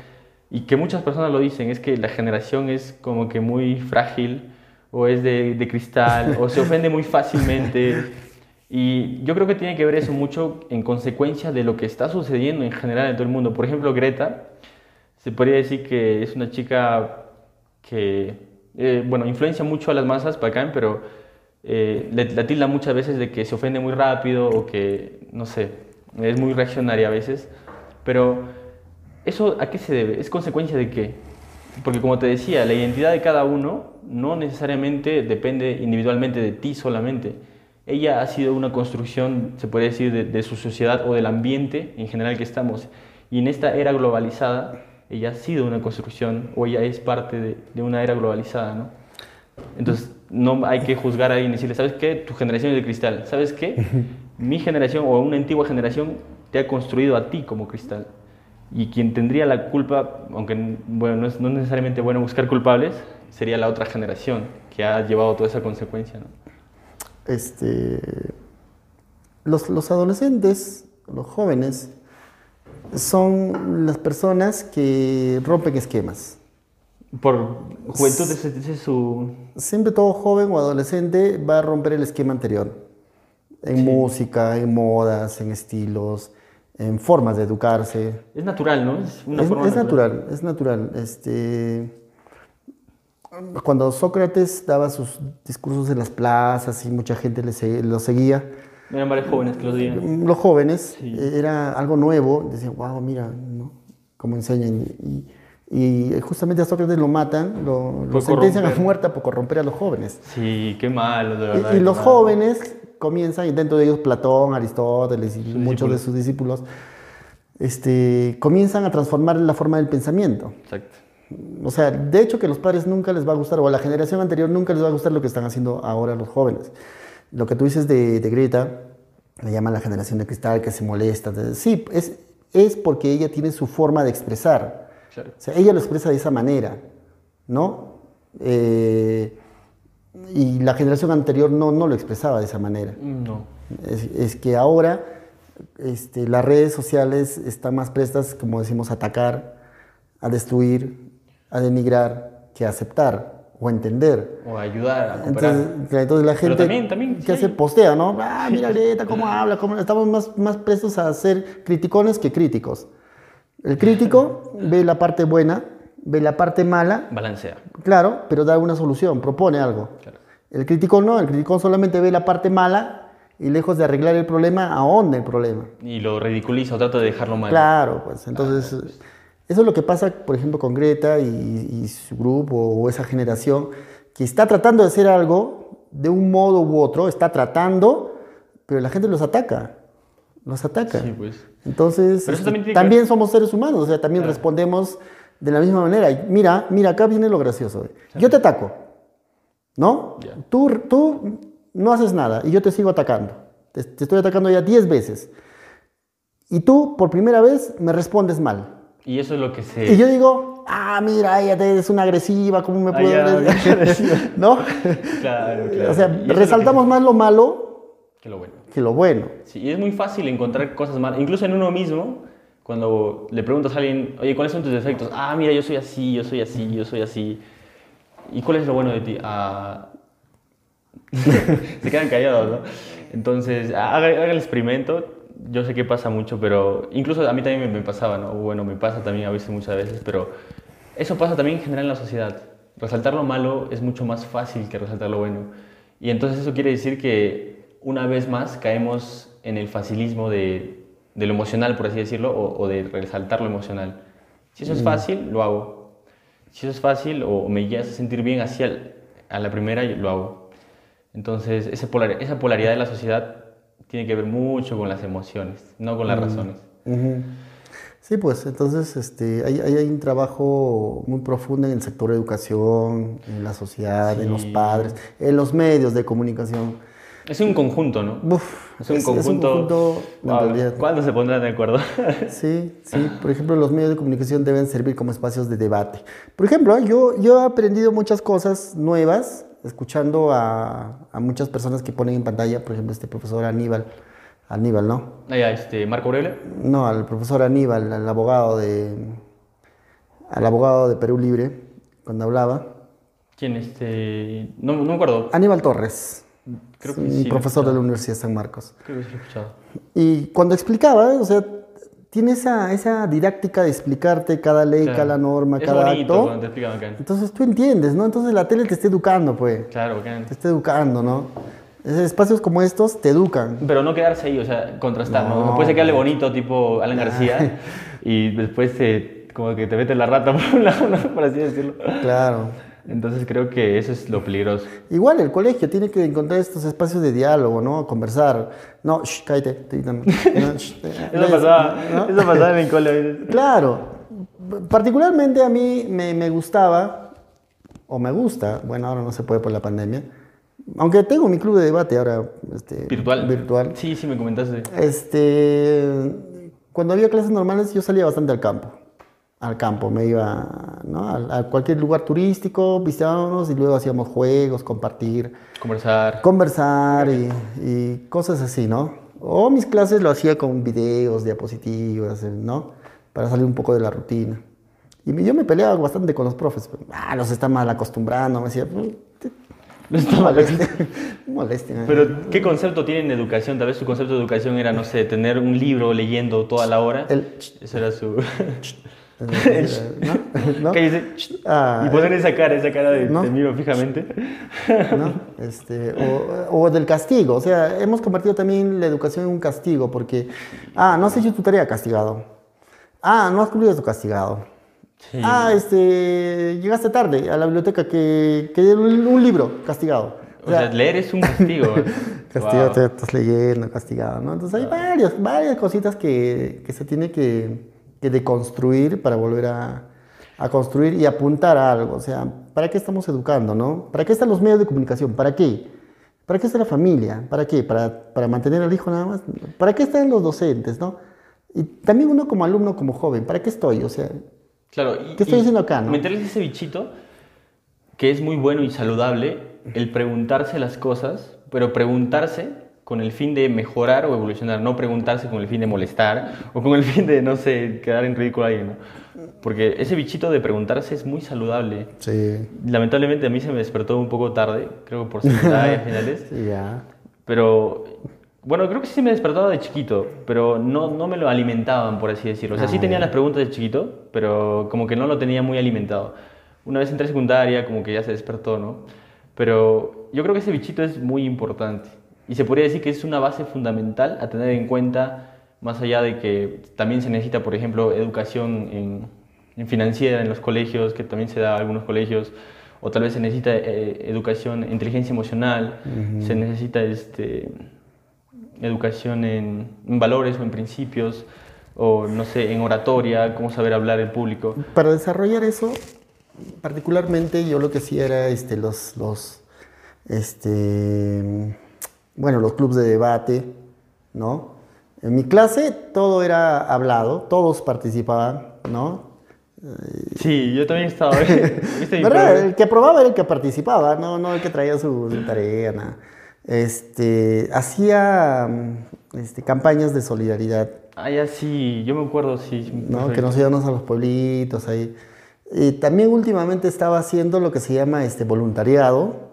y que muchas personas lo dicen, es que la generación es como que muy frágil o es de, de cristal o se ofende muy fácilmente. Y yo creo que tiene que ver eso mucho en consecuencia de lo que está sucediendo en general en todo el mundo. Por ejemplo, Greta, se podría decir que es una chica que eh, bueno, influencia mucho a las masas, bacán, pero eh, la tilda muchas veces de que se ofende muy rápido o que, no sé, es muy reaccionaria a veces. Pero, ¿eso a qué se debe? ¿Es consecuencia de qué? Porque como te decía, la identidad de cada uno no necesariamente depende individualmente de ti solamente. Ella ha sido una construcción, se puede decir, de, de su sociedad o del ambiente en general que estamos. Y en esta era globalizada, ella ha sido una construcción o ella es parte de, una era globalizada, ¿no? Entonces, no hay que juzgar a alguien y decirle, ¿sabes qué? Tu generación es de cristal. ¿Sabes qué? Mi generación o una antigua generación te ha construido a ti como cristal. Y quien tendría la culpa, aunque bueno, no es, no necesariamente bueno buscar culpables, sería la otra generación que ha llevado toda esa consecuencia, ¿no? Este, los, los adolescentes, los jóvenes, son las personas que rompen esquemas. Por juventud, ese, es su... Siempre todo joven o adolescente va a romper el esquema anterior. En música, en modas, en estilos, en formas de educarse. Es natural, ¿no? Es, una es, es natural. es natural. Este, cuando Sócrates daba sus discursos en las plazas y mucha gente le, lo seguía, eran varios jóvenes que los digan. Los jóvenes, eh, era algo nuevo, decían, wow, mira, ¿no? Cómo enseñan. Y, y, justamente a Sócrates lo matan, lo, lo sentencian a muerte por corromper a los jóvenes. Sí, qué malo, de verdad. Y, los jóvenes comienzan, y dentro de ellos Platón, Aristóteles y muchos de sus discípulos, este, comienzan a transformar la forma del pensamiento. Exacto. O sea, de hecho que a los padres nunca les va a gustar, o a la generación anterior nunca les va a gustar lo que están haciendo ahora los jóvenes. Lo que tú dices de, Greta, le llaman la generación de cristal que se molesta. Sí, es, es porque ella tiene su forma de expresar. O sea, ella lo expresa de esa manera, ¿no? Eh, y la generación anterior no, no lo expresaba de esa manera. No. Es, que ahora este, las redes sociales están más prestas, como decimos, a atacar, a destruir, a denigrar, que a aceptar o entender. O ayudar a cooperar. Entonces, entonces la gente también- también, que sí hace postea, ¿no? Ah, mira Greta, cómo habla, cómo... Estamos más, más prestos a ser criticones que críticos. El crítico ve la parte buena, ve la parte mala, Balancea. claro, pero da una solución, propone algo. Claro. El crítico no, el crítico solamente ve la parte mala y lejos de arreglar el problema, ahonda el problema. Y lo ridiculiza o trata de dejarlo mal. Claro, pues entonces eso es lo que pasa, por ejemplo, con Greta y, y su grupo o esa generación que está tratando de hacer algo de un modo u otro, está tratando, pero la gente los ataca, los ataca. Sí, pues. Entonces, este, también que también ver- somos seres humanos, o sea, también respondemos de la misma manera. Mira, mira, acá viene lo gracioso. Yo te ataco, ¿no? Tú, tú no haces nada y yo te sigo atacando. Te, te estoy atacando ya 10 veces. Y tú, por primera vez, me respondes mal. Y eso es lo que se... Y yo digo, ah, mira, ella te- es una agresiva, ¿cómo me Ah, puedo ya. ¿No? Claro, claro. O sea, es lo que- resaltamos más lo malo Que lo bueno. que lo bueno. Sí, y es muy fácil encontrar cosas malas, incluso en uno mismo, cuando le preguntas a alguien, oye, ¿cuáles son tus defectos? Ah, mira, yo soy así, yo soy así, yo soy así. ¿Y cuál es lo bueno de ti? Ah... Se quedan callados, ¿no? Entonces, haga, haga el experimento. Yo sé que pasa mucho, pero incluso a mí también me, me pasaba, ¿no? Bueno, me pasa también a veces, muchas veces, pero eso pasa también en general en la sociedad. Resaltar lo malo es mucho más fácil que resaltar lo bueno. Y entonces eso quiere decir que una vez más caemos en el facilismo de, de lo emocional, por así decirlo, o, o de resaltar lo emocional. Si eso es fácil, lo hago. Si eso es fácil o me llegas a sentir bien así al- a la primera, lo hago. Entonces, esa, polar- esa polaridad de la sociedad tiene que ver mucho con las emociones, no con las razones. Ujú. Sí, pues entonces este, hay, hay, un trabajo muy profundo en el sector de educación, en la sociedad, en los padres, en los medios de comunicación. Es un conjunto, ¿no? Uf, Es un conjunto. Wow. ¿Cuándo se pondrán de acuerdo? Sí, sí. Por ejemplo, los medios de comunicación deben servir como espacios de debate. Por ejemplo, yo, yo he aprendido muchas cosas nuevas escuchando a, a muchas personas que ponen en pantalla, por ejemplo, este profesor Aníbal. Aníbal, ¿no? Ah, ya, este, Marco Aurelio. No, al profesor Aníbal, al abogado de, al abogado de Perú Libre, cuando hablaba. ¿Quién? Este, no, no me acuerdo. Aníbal Torres, Creo que sí. profesor de la Universidad de San Marcos. Creo que sí escuchado. Y cuando explicaba, o sea, tiene esa, esa didáctica de explicarte cada ley, Claro. cada norma, es cada acto. te explican. Entonces tú entiendes, ¿no? Entonces la tele te está educando, pues. Claro, bacán. Te está educando, ¿no? Espacios como estos te educan. Pero no quedarse ahí, o sea, contrastar, ¿no? No, No, puede ser que hable bonito, tipo Alan García, y después te, como que te mete la rata por un lado, ¿no? por así decirlo. Claro. Entonces creo que eso es lo peligroso. Igual el colegio tiene que encontrar estos espacios de diálogo, ¿no? Conversar. No, shh, cállate. no, shh, eh, Eso pasaba, ¿no? eso pasaba en el cole. a veces. Claro. Particularmente a mí me, me gustaba, o me gusta, bueno, ahora no se puede por la pandemia, aunque tengo mi club de debate ahora este, Virtual. virtual. Sí, sí, me comentaste. Este, cuando había clases normales yo salía bastante al campo. Al campo, me iba ¿no? a, a cualquier lugar turístico, visitábamos y luego hacíamos juegos, compartir, Conversar. conversar y, y cosas así, ¿no? O mis clases lo hacía con videos, diapositivas, ¿no? Para salir un poco de la rutina. Y yo me peleaba bastante con los profes. Ah, los está mal acostumbrando. Me decía, "Mm, te- No está mal. molestia. Pero, ¿qué concepto tienen de educación? Tal vez su concepto de educación era, no sé, tener un libro leyendo toda la hora. El- Eso era su... ¿No? ¿No? Cállese. Ah, y poner esa cara, esa cara de ¿No? te miro fijamente. ¿no? Este, o, o del castigo. O sea, hemos convertido también la educación en un castigo porque, ah, no has hecho tu tarea, castigado. Ah, no has cumplido tu castigado. Sí. Ah, este, llegaste tarde a la biblioteca que, que un, libro, castigado. O sea, leer es un castigo. Castigado, Wow. te estás leyendo, castigado, ¿no? Entonces hay varias, varias cositas que, que se tiene que, que deconstruir para volver a, a construir y apuntar a algo. O sea, ¿para qué estamos educando, no? ¿Para qué están los medios de comunicación? ¿Para qué? ¿Para qué está la familia? ¿Para qué? ¿Para, para mantener al hijo nada más? ¿Para qué están los docentes, no? Y también uno como alumno, como joven, ¿para qué estoy? O sea, Claro. y- ¿Qué estoy y haciendo acá, no? Meterles ese bichito que es muy bueno y saludable, el preguntarse las cosas, pero preguntarse con el fin de mejorar o evolucionar, no preguntarse con el fin de molestar o con el fin de, no sé, quedar en ridículo a alguien, ¿no? Porque ese bichito de preguntarse es muy saludable. Sí. Lamentablemente a mí se me despertó un poco tarde, creo por secundaria finales. Sí, ya. Pero, bueno, creo que sí me despertaba de chiquito, pero no, no me lo alimentaban, por así decirlo. O sea, sí Ah, tenía las preguntas de chiquito, pero como que no lo tenía muy alimentado. Una vez entré a secundaria, como que ya se despertó, ¿no? Pero yo creo que ese bichito es muy importante. Y se podría decir que es una base fundamental a tener en cuenta, más allá de que también se necesita, por ejemplo, educación en, en financiera en los colegios, que también se da en algunos colegios, o tal vez se necesita eh, educación, inteligencia emocional, se necesita este, educación en, en valores o en principios, o no sé, en oratoria, cómo saber hablar en público. Para desarrollar eso, particularmente yo lo que hacía era este, los, los, este, bueno, los clubes de debate, ¿no? En mi clase todo era hablado, todos participaban, ¿no? Sí, yo también estaba. ¿Viste ¿Verdad? El que aprobaba era el que participaba, no, no el que traía su, tarea, nada. Este, hacía este, campañas de solidaridad, Ah, ya sí, yo me acuerdo, sí. ¿no? Que nos íbamos a los pueblitos ahí. Y también últimamente estaba haciendo lo que se llama este voluntariado,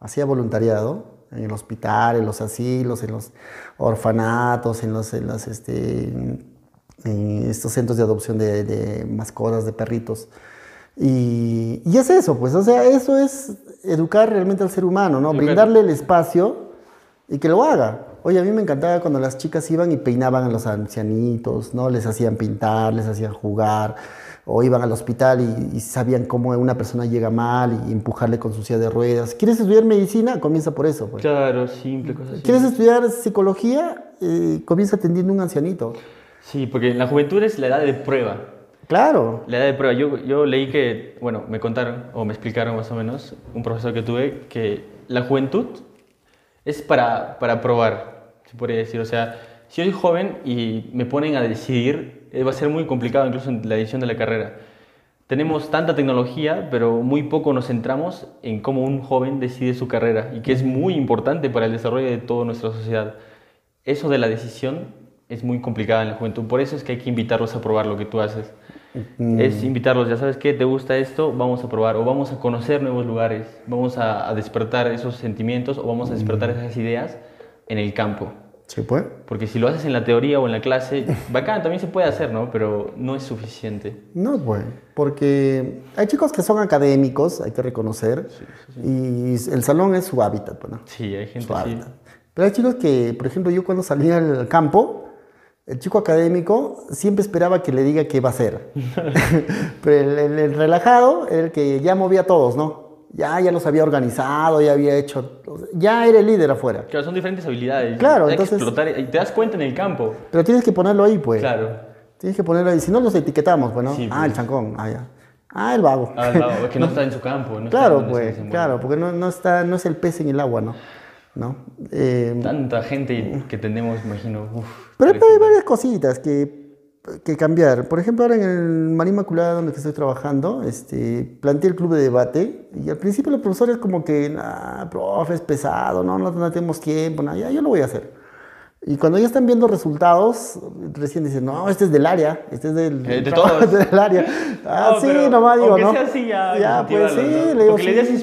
hacía voluntariado en el hospital, en los asilos, en los orfanatos, en los, en los, este, en estos centros de adopción de, de mascotas, de perritos. Y, y es eso, pues, o sea, eso es educar realmente al ser humano, ¿no? Brindarle el espacio y que lo haga. Oye, a mí me encantaba cuando las chicas iban y peinaban a los ancianitos, ¿no? Les hacían pintar, les hacían jugar, o iban al hospital y, y sabían cómo una persona llega mal y empujarle con su silla de ruedas. ¿Quieres estudiar medicina? Comienza por eso. Pues. Claro, simple, cosas así. ¿Quieres estudiar psicología? Eh, comienza atendiendo a un ancianito. Sí, porque la juventud es la edad de prueba. Claro. La edad de prueba. Yo, yo leí que, bueno, me contaron, o me explicaron más o menos, un profesor que tuve, que la juventud es para, para probar, se podría decir. O sea, si soy joven y me ponen a decidir, eh, va a ser muy complicado incluso en la decisión de la carrera. Tenemos tanta tecnología, pero muy poco nos centramos en cómo un joven decide su carrera y que es muy importante para el desarrollo de toda nuestra sociedad. Eso de la decisión es muy complicada en la juventud, por eso es que hay que invitarlos a probar lo que tú haces. Es invitarlos, ya sabes qué, te gusta esto, vamos a probar, o vamos a conocer nuevos lugares, vamos a, a despertar esos sentimientos, o vamos a despertar esas ideas en el campo. Porque si lo haces en la teoría o en la clase, bacán, también se puede hacer, ¿no? Pero no es suficiente. No, pues, porque hay chicos que son académicos, hay que reconocer, y el salón es su hábitat, pues, ¿no? Sí, hay gente Su hábitat. Pero hay chicos que, por ejemplo, yo cuando salía al campo, el chico académico siempre esperaba que le diga qué va a hacer. Pero el, el- el relajado era el que ya movía a todos, ¿no? Ya, ya los había organizado, ya había hecho, ya era el líder afuera. Claro, son diferentes habilidades. Claro, hay entonces- que explotar, te das cuenta en el campo. Pero tienes que ponerlo ahí, pues. Claro. Tienes que ponerlo ahí. Si no, los etiquetamos, pues, ¿no? Sí, ah, pues. el chancón, ah, ya. Ah, el vago. Ah, no, es que no está en su campo. No claro, pues, claro, porque no, no está, no es el pez en el agua, ¿no? ¿No? Eh, Tanta gente que tenemos, imagino. uf, Pero hay varias cositas que, que cambiar. Por ejemplo, ahora en el María Inmaculada, donde estoy trabajando, este, planteé el club de debate y al principio los profesores como que, nah, profe, es pesado, no, no, no tenemos tiempo, nah, ya, yo lo voy a hacer. Y cuando ya están viendo resultados, recién dicen, no, este es del área, este es del, Eh, de todos. del área. Ah, No, sí, nomás digo, ¿no? sea así, ya ya pues sí, ¿no? le digo, Porque la idea es sí,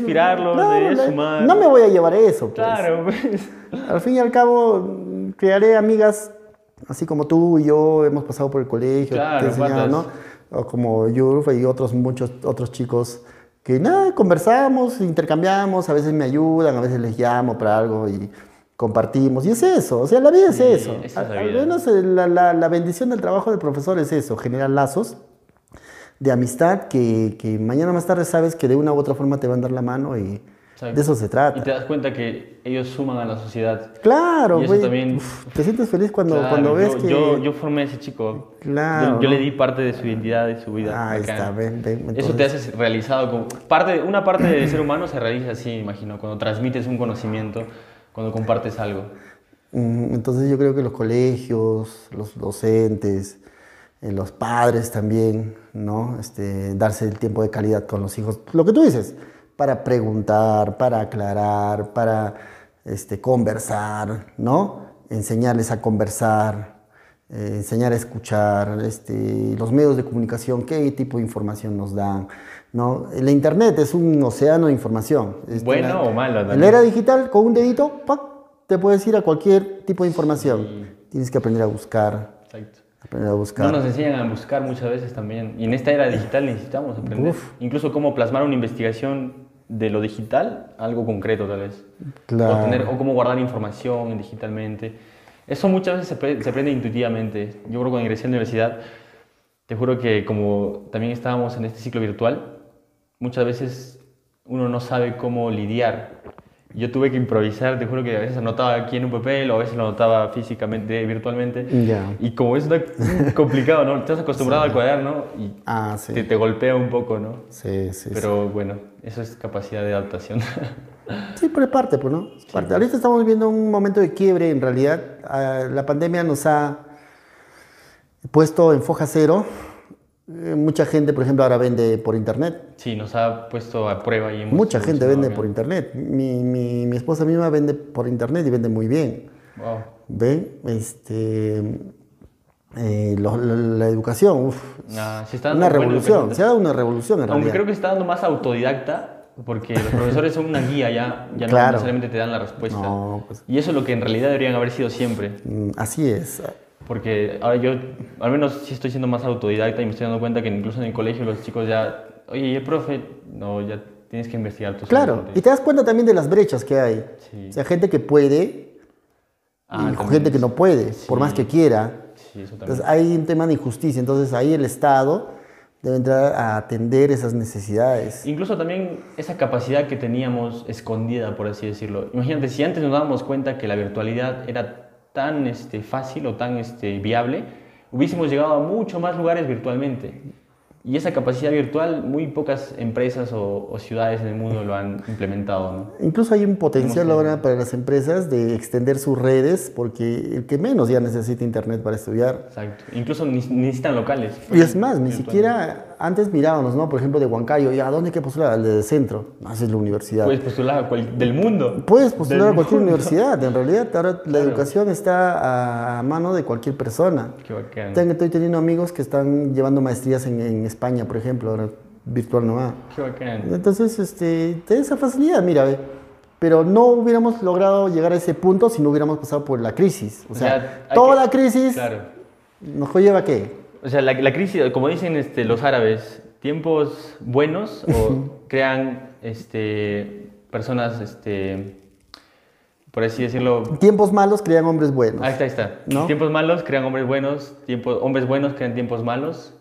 idea es le- sumar. No me voy a llevar eso, pues. Claro, pues. Al fin y al cabo, crearé amigas así como tú y yo hemos pasado por el colegio, Claro, te he enseñado, ¿no? O como Yurfa y otros muchos otros chicos que nada, conversamos, intercambiamos, a veces me ayudan, a veces les llamo para algo y compartimos. Y es eso, o sea, la vida es Sí, eso. es Al, la al vida. menos eh, la, la- la bendición del trabajo del profesor es eso, generar lazos de amistad que, que mañana más tarde sabes que de una u otra forma te van a dar la mano y Exacto. de eso se trata. Y te das cuenta que ellos suman a la sociedad. Claro, Y eso güey. también- te sientes feliz cuando, Claro, cuando ves yo, que. yo, yo formé a ese chico. Claro, Yo, yo le di parte de su identidad, de su vida. Ahí bacán. está, ven, ven, Eso te entonces- hace realizado. Como parte, una parte del ser humano se realiza así, imagino, cuando transmites un conocimiento, cuando compartes algo. Mm, Entonces yo creo que los colegios, los docentes, eh, los padres también, ¿no? Este, darse el tiempo de calidad con los hijos. Lo que tú dices, para preguntar, para aclarar, para este, conversar, ¿no? Enseñarles a conversar, eh, enseñar a escuchar, este, los medios de comunicación, qué tipo de información nos dan. ¿no? La internet es un océano de información. Este, Bueno la- o malo En la era digital, con un dedito, ¡pac! te puedes ir a cualquier tipo de información. Tienes que aprender a buscar, Exacto. aprender a buscar. No nos enseñan a buscar muchas veces también. Y en esta era digital necesitamos aprender. Uf. Incluso cómo plasmar una investigación de lo digital, a algo concreto tal vez. Claro. O, tener- o cómo guardar información digitalmente. Eso muchas veces se, se aprende intuitivamente. Yo creo que cuando ingresé a la universidad, te juro que como también estábamos en este ciclo virtual, muchas veces uno no sabe cómo lidiar. Yo tuve que improvisar, te juro que a veces anotaba aquí en un papel o a veces lo anotaba físicamente, virtualmente. Y como es complicado, ¿no? Estás acostumbrado al cuaderno y Ah, sí. te, te golpea un poco, ¿no? Sí, sí, sí. Pero bueno, eso es capacidad de adaptación. Sí, pero es parte, pues, ¿no? Es parte. Ahorita estamos viviendo un momento de quiebre, en realidad. Ah, la pandemia nos ha puesto en foja cero. Eh, mucha gente, por ejemplo, ahora vende por internet. sí, nos ha puesto a prueba y hemos Mucha gente vende evolucionado por internet. Mi, mi, mi esposa misma vende por internet y vende muy bien. bien. Wow. ¿Ve? Este, eh, lo- la, la educación, uf, Ah, se está dando una revolución. Se ha dado una revolución en Aunque realidad. creo que está dando más autodidacta, porque los profesores son una guía ya, ya no Claro. necesariamente te dan la respuesta. No, pues- Y eso es lo que en realidad deberían haber sido siempre. Mm, Así es. Porque ahora yo, al menos sí estoy siendo más autodidacta y me estoy dando cuenta que incluso en el colegio los chicos ya, oye, ¿y el profe? No, ya tienes que investigar tú Claro, y te das cuenta también de las brechas que hay. Sí. O sea, gente que puede Ah, y gente que no puede, por más que quiera. Sí, eso también. Entonces hay un tema de injusticia. Entonces ahí el Estado debe entrar a atender esas necesidades. Incluso también esa capacidad que teníamos escondida, por así decirlo. Imagínate, si antes nos dábamos cuenta que la virtualidad era tan este, fácil o tan este, viable, hubiésemos llegado a mucho más lugares virtualmente. Y esa capacidad virtual, muy pocas empresas o, o ciudades en el mundo lo han implementado. ¿no? Incluso hay un potencial ahora para las empresas de extender sus redes, porque el que menos ya necesita internet para estudiar. Exacto. Incluso necesitan locales. Y es más, ni siquiera antes mirábamos, ¿no? Por ejemplo, de Huancayo, ¿ya dónde hay que postular? Al de centro. No, esa es la universidad. Puedes postular a cual- del mundo. Puedes postular Del a cualquier mundo. universidad. En realidad, ahora la educación está a mano de cualquier persona. Qué bacán. Tengo- Estoy teniendo amigos que están llevando maestrías en, en España, por ejemplo, ahora virtual nomás. Qué bacán. Entonces, este, te da esa facilidad, mira, ve. Pero no hubiéramos logrado llegar a ese punto si no hubiéramos pasado por la crisis. O O sea, sea, hay toda que- la crisis Claro. nos lleva a qué? O sea, la, la crisis, como dicen este, los árabes, tiempos buenos o crean este, personas, este, por así decirlo. Tiempos malos crean hombres buenos. Ahí está, ahí está. ¿No? Tiempos malos crean hombres buenos, tiempos, hombres buenos crean tiempos malos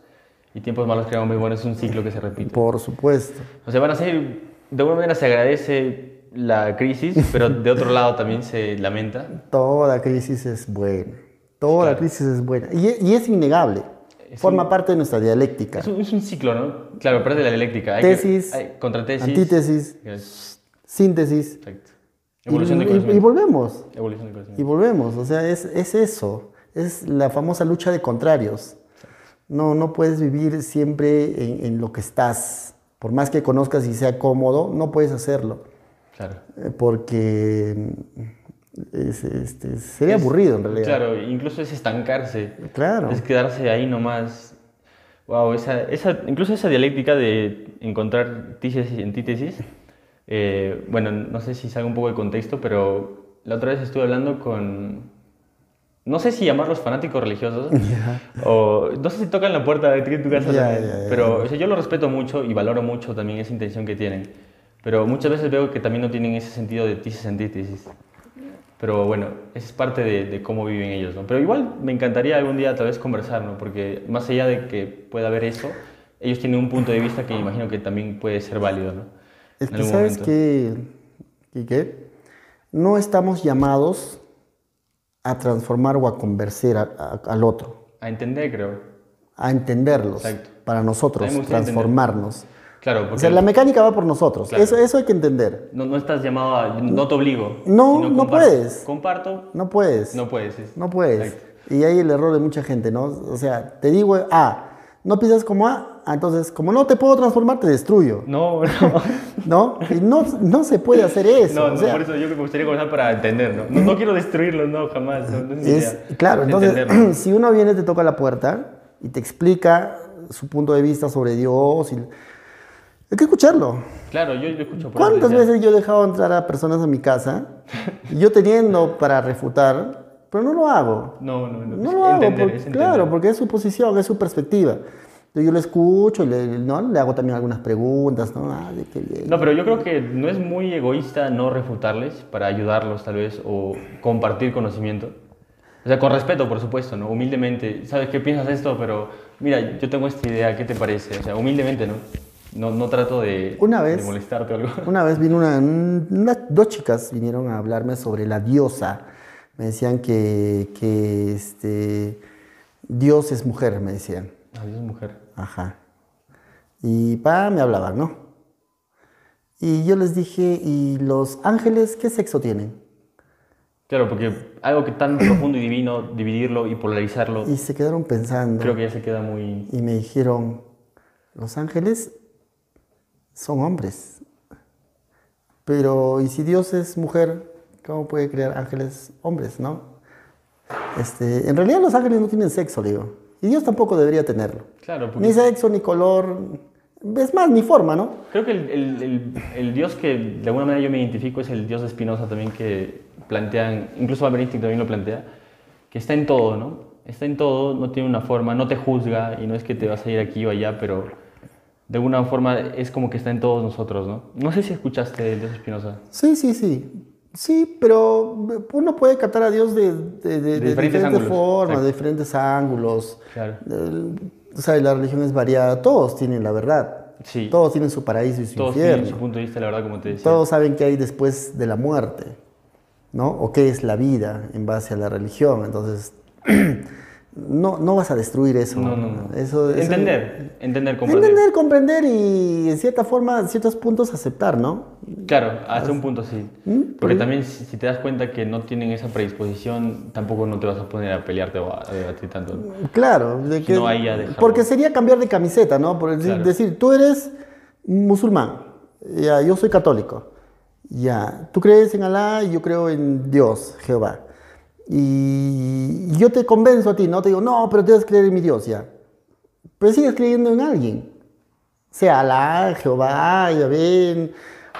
y tiempos malos crean hombres buenos. Es un ciclo que se repite. Por supuesto. O sea, van a ser, de alguna manera se agradece la crisis, pero de otro lado también se lamenta. Toda crisis es buena. Toda Claro. crisis es buena. Y, y es innegable. Es Forma un- parte de nuestra dialéctica. Es un, es un ciclo, ¿no? Claro, pero es de la dialéctica. Hay que- Tesis, hay contratesis. antítesis, Es- síntesis. Exacto. Y, Evolución de y- y volvemos. Evolución de Y volvemos. O sea, es, es eso. Es la famosa lucha de contrarios. No, no puedes vivir siempre en, en lo que estás. Por más que conozcas y sea cómodo, no puedes hacerlo. Claro. Eh, Porque es- este, sería Es- aburrido en realidad. Claro, incluso es estancarse. Claro. Es quedarse ahí nomás. Wow, esa, esa, incluso esa dialéctica de encontrar tesis y antítesis. eh, bueno, no sé si salga un poco de contexto, pero la otra vez estuve hablando con. No sé si llamarlos fanáticos religiosos. O no sé si tocan la puerta de tu casa. También, ya, ya. pero o sea, yo lo respeto mucho y valoro mucho también esa intención que tienen. Pero muchas veces veo que también no tienen ese sentido de tesis antítesis. Pero bueno, es parte de, de cómo viven ellos, ¿no? Pero igual me encantaría algún día tal vez conversar, ¿no? Porque más allá de que pueda haber eso, ellos tienen un punto de vista que imagino que también puede ser válido, ¿no? Es que sabes que, Quique? no estamos llamados a transformar o a convencer a- a- al otro, A entender, creo. a entenderlos Exacto. para nosotros, A mí Claro, O porque sea, la mecánica va por nosotros, Claro. eso, eso hay que entender. no, no estás llamado a... No te obligo. No, no comparto. puedes. Comparto, No puedes. no puedes. es- No puedes. Exacto. Y ahí el error de mucha gente, ¿no? O sea, te digo A, no piensas como A, ah, entonces como no te puedo transformar, te destruyo. No, no. ¿No? Y no, no se puede hacer eso. No, no por eso yo me gustaría comenzar para entender, ¿no? No, quiero destruirlo, no, jamás. es, claro, entonces, si uno viene, te toca la puerta y te explica su punto de vista sobre Dios, y... hay que escucharlo. Claro, yo lo escucho. ¿Cuántas veces yo he dejado entrar a personas a mi casa, yo teniendo para refutar, pero no lo hago. No, no, no. No lo hago, claro, porque es su posición, es su perspectiva. Yo lo escucho y le, ¿no? le hago también algunas preguntas, ¿no? Ah, no, pero yo creo que no es muy egoísta no refutarles para ayudarlos tal vez o compartir conocimiento. O sea, con respeto, por supuesto, ¿no? Humildemente. ¿Sabes qué piensas esto? Pero mira, yo tengo esta idea, ¿qué te parece? O sea, humildemente, ¿no? No, no trato de, una vez, molestarte o algo. Una vez vino una, dos chicas vinieron a hablarme sobre la diosa. Me decían que, que este, Dios es mujer, me decían. Ah, Dios es mujer. Ajá. Y pa, me hablaban, ¿no? Y yo les dije, ¿y los ángeles qué sexo tienen? Claro, porque algo que tan profundo y divino, dividirlo y polarizarlo. Y se quedaron pensando. Creo que ya se queda muy. Y me dijeron, los ángeles son hombres. Pero, ¿y si Dios es mujer, cómo puede crear ángeles hombres, no? Este, en realidad los ángeles no tienen sexo, digo. Y Dios tampoco debería tenerlo. Claro, Ni sexo, ni color. Es más, ni forma, ¿no? Creo que el, el, Dios que de alguna manera yo me identifico es el Dios de Spinoza también que plantean, incluso Albert también lo plantea, que está en todo, ¿no? Está en todo, no tiene una forma, no te juzga y no es que te vas a ir aquí o allá, pero de alguna forma es como que está en todos nosotros, ¿no? No sé si escuchaste el Dios Espinosa. Sí, sí, sí. Sí, pero uno puede captar a Dios de, diferentes, formas, de diferentes ángulos. Claro. o sea, la religión es variada, todos tienen la verdad. Sí. Todos tienen su paraíso y su todos infierno. Tienen su punto de vista, la verdad, como te decía. Todos saben qué hay después de la muerte, ¿no? O qué es la vida en base a la religión. Entonces, no, no vas a destruir eso. No, no, Eso, entender, entender, comprender. Entender, comprender y en cierta forma, en ciertos puntos aceptar, ¿no? Claro, hasta un punto sí. ¿Mm? Porque también si te das cuenta que no tienen esa predisposición, tampoco no te vas a poner a pelearte o a debatir tanto. Claro, de que, porque sería cambiar de camiseta, ¿no? Por decir, tú eres musulmán, ya, yo soy católico, ya, tú crees en Alá y yo creo en Dios, Jehová. Y yo te convenzo a ti, ¿no? Te digo, no, pero debes creer en mi Dios, ya. Pero sigues creyendo en alguien. Sea Alá, Jehová, Yahvé,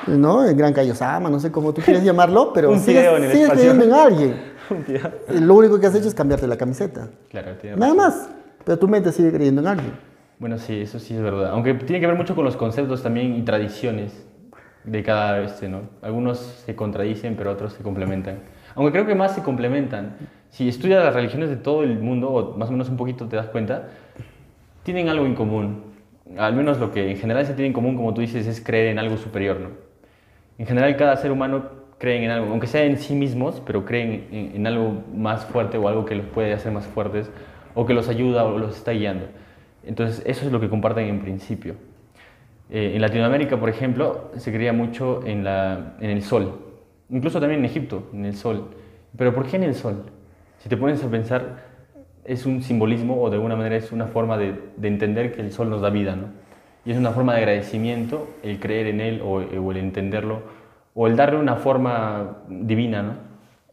¿no? El Gran Kaiosama, no sé cómo tú quieres llamarlo, pero sigues, creyendo en alguien. Lo único que has hecho es cambiarte la camiseta. Claro, Nada más. Pero tu mente sigue creyendo en alguien. Bueno, sí, eso sí es verdad. Aunque tiene que ver mucho con los conceptos también y tradiciones de cada este, ¿no? Algunos se contradicen, pero otros se complementan. Aunque creo que más se complementan. Si estudias las religiones de todo el mundo, o más o menos un poquito te das cuenta, tienen algo en común. Al menos lo que en general se tiene en común, como tú dices, es creer en algo superior. ¿no? En general cada ser humano cree en algo, aunque sea en sí mismos, pero creen en, algo más fuerte o algo que los puede hacer más fuertes, o que los ayuda o los está guiando. Entonces eso es lo que comparten en principio. Eh, en Latinoamérica, por ejemplo, se creía mucho en, la, en el sol incluso también en Egipto, en el sol. Pero ¿por qué en el sol? Si te pones a pensar, es un simbolismo o de alguna manera es una forma de, entender que el sol nos da vida, ¿no? Y es una forma de agradecimiento el creer en él o, el entenderlo o el darle una forma divina, ¿no?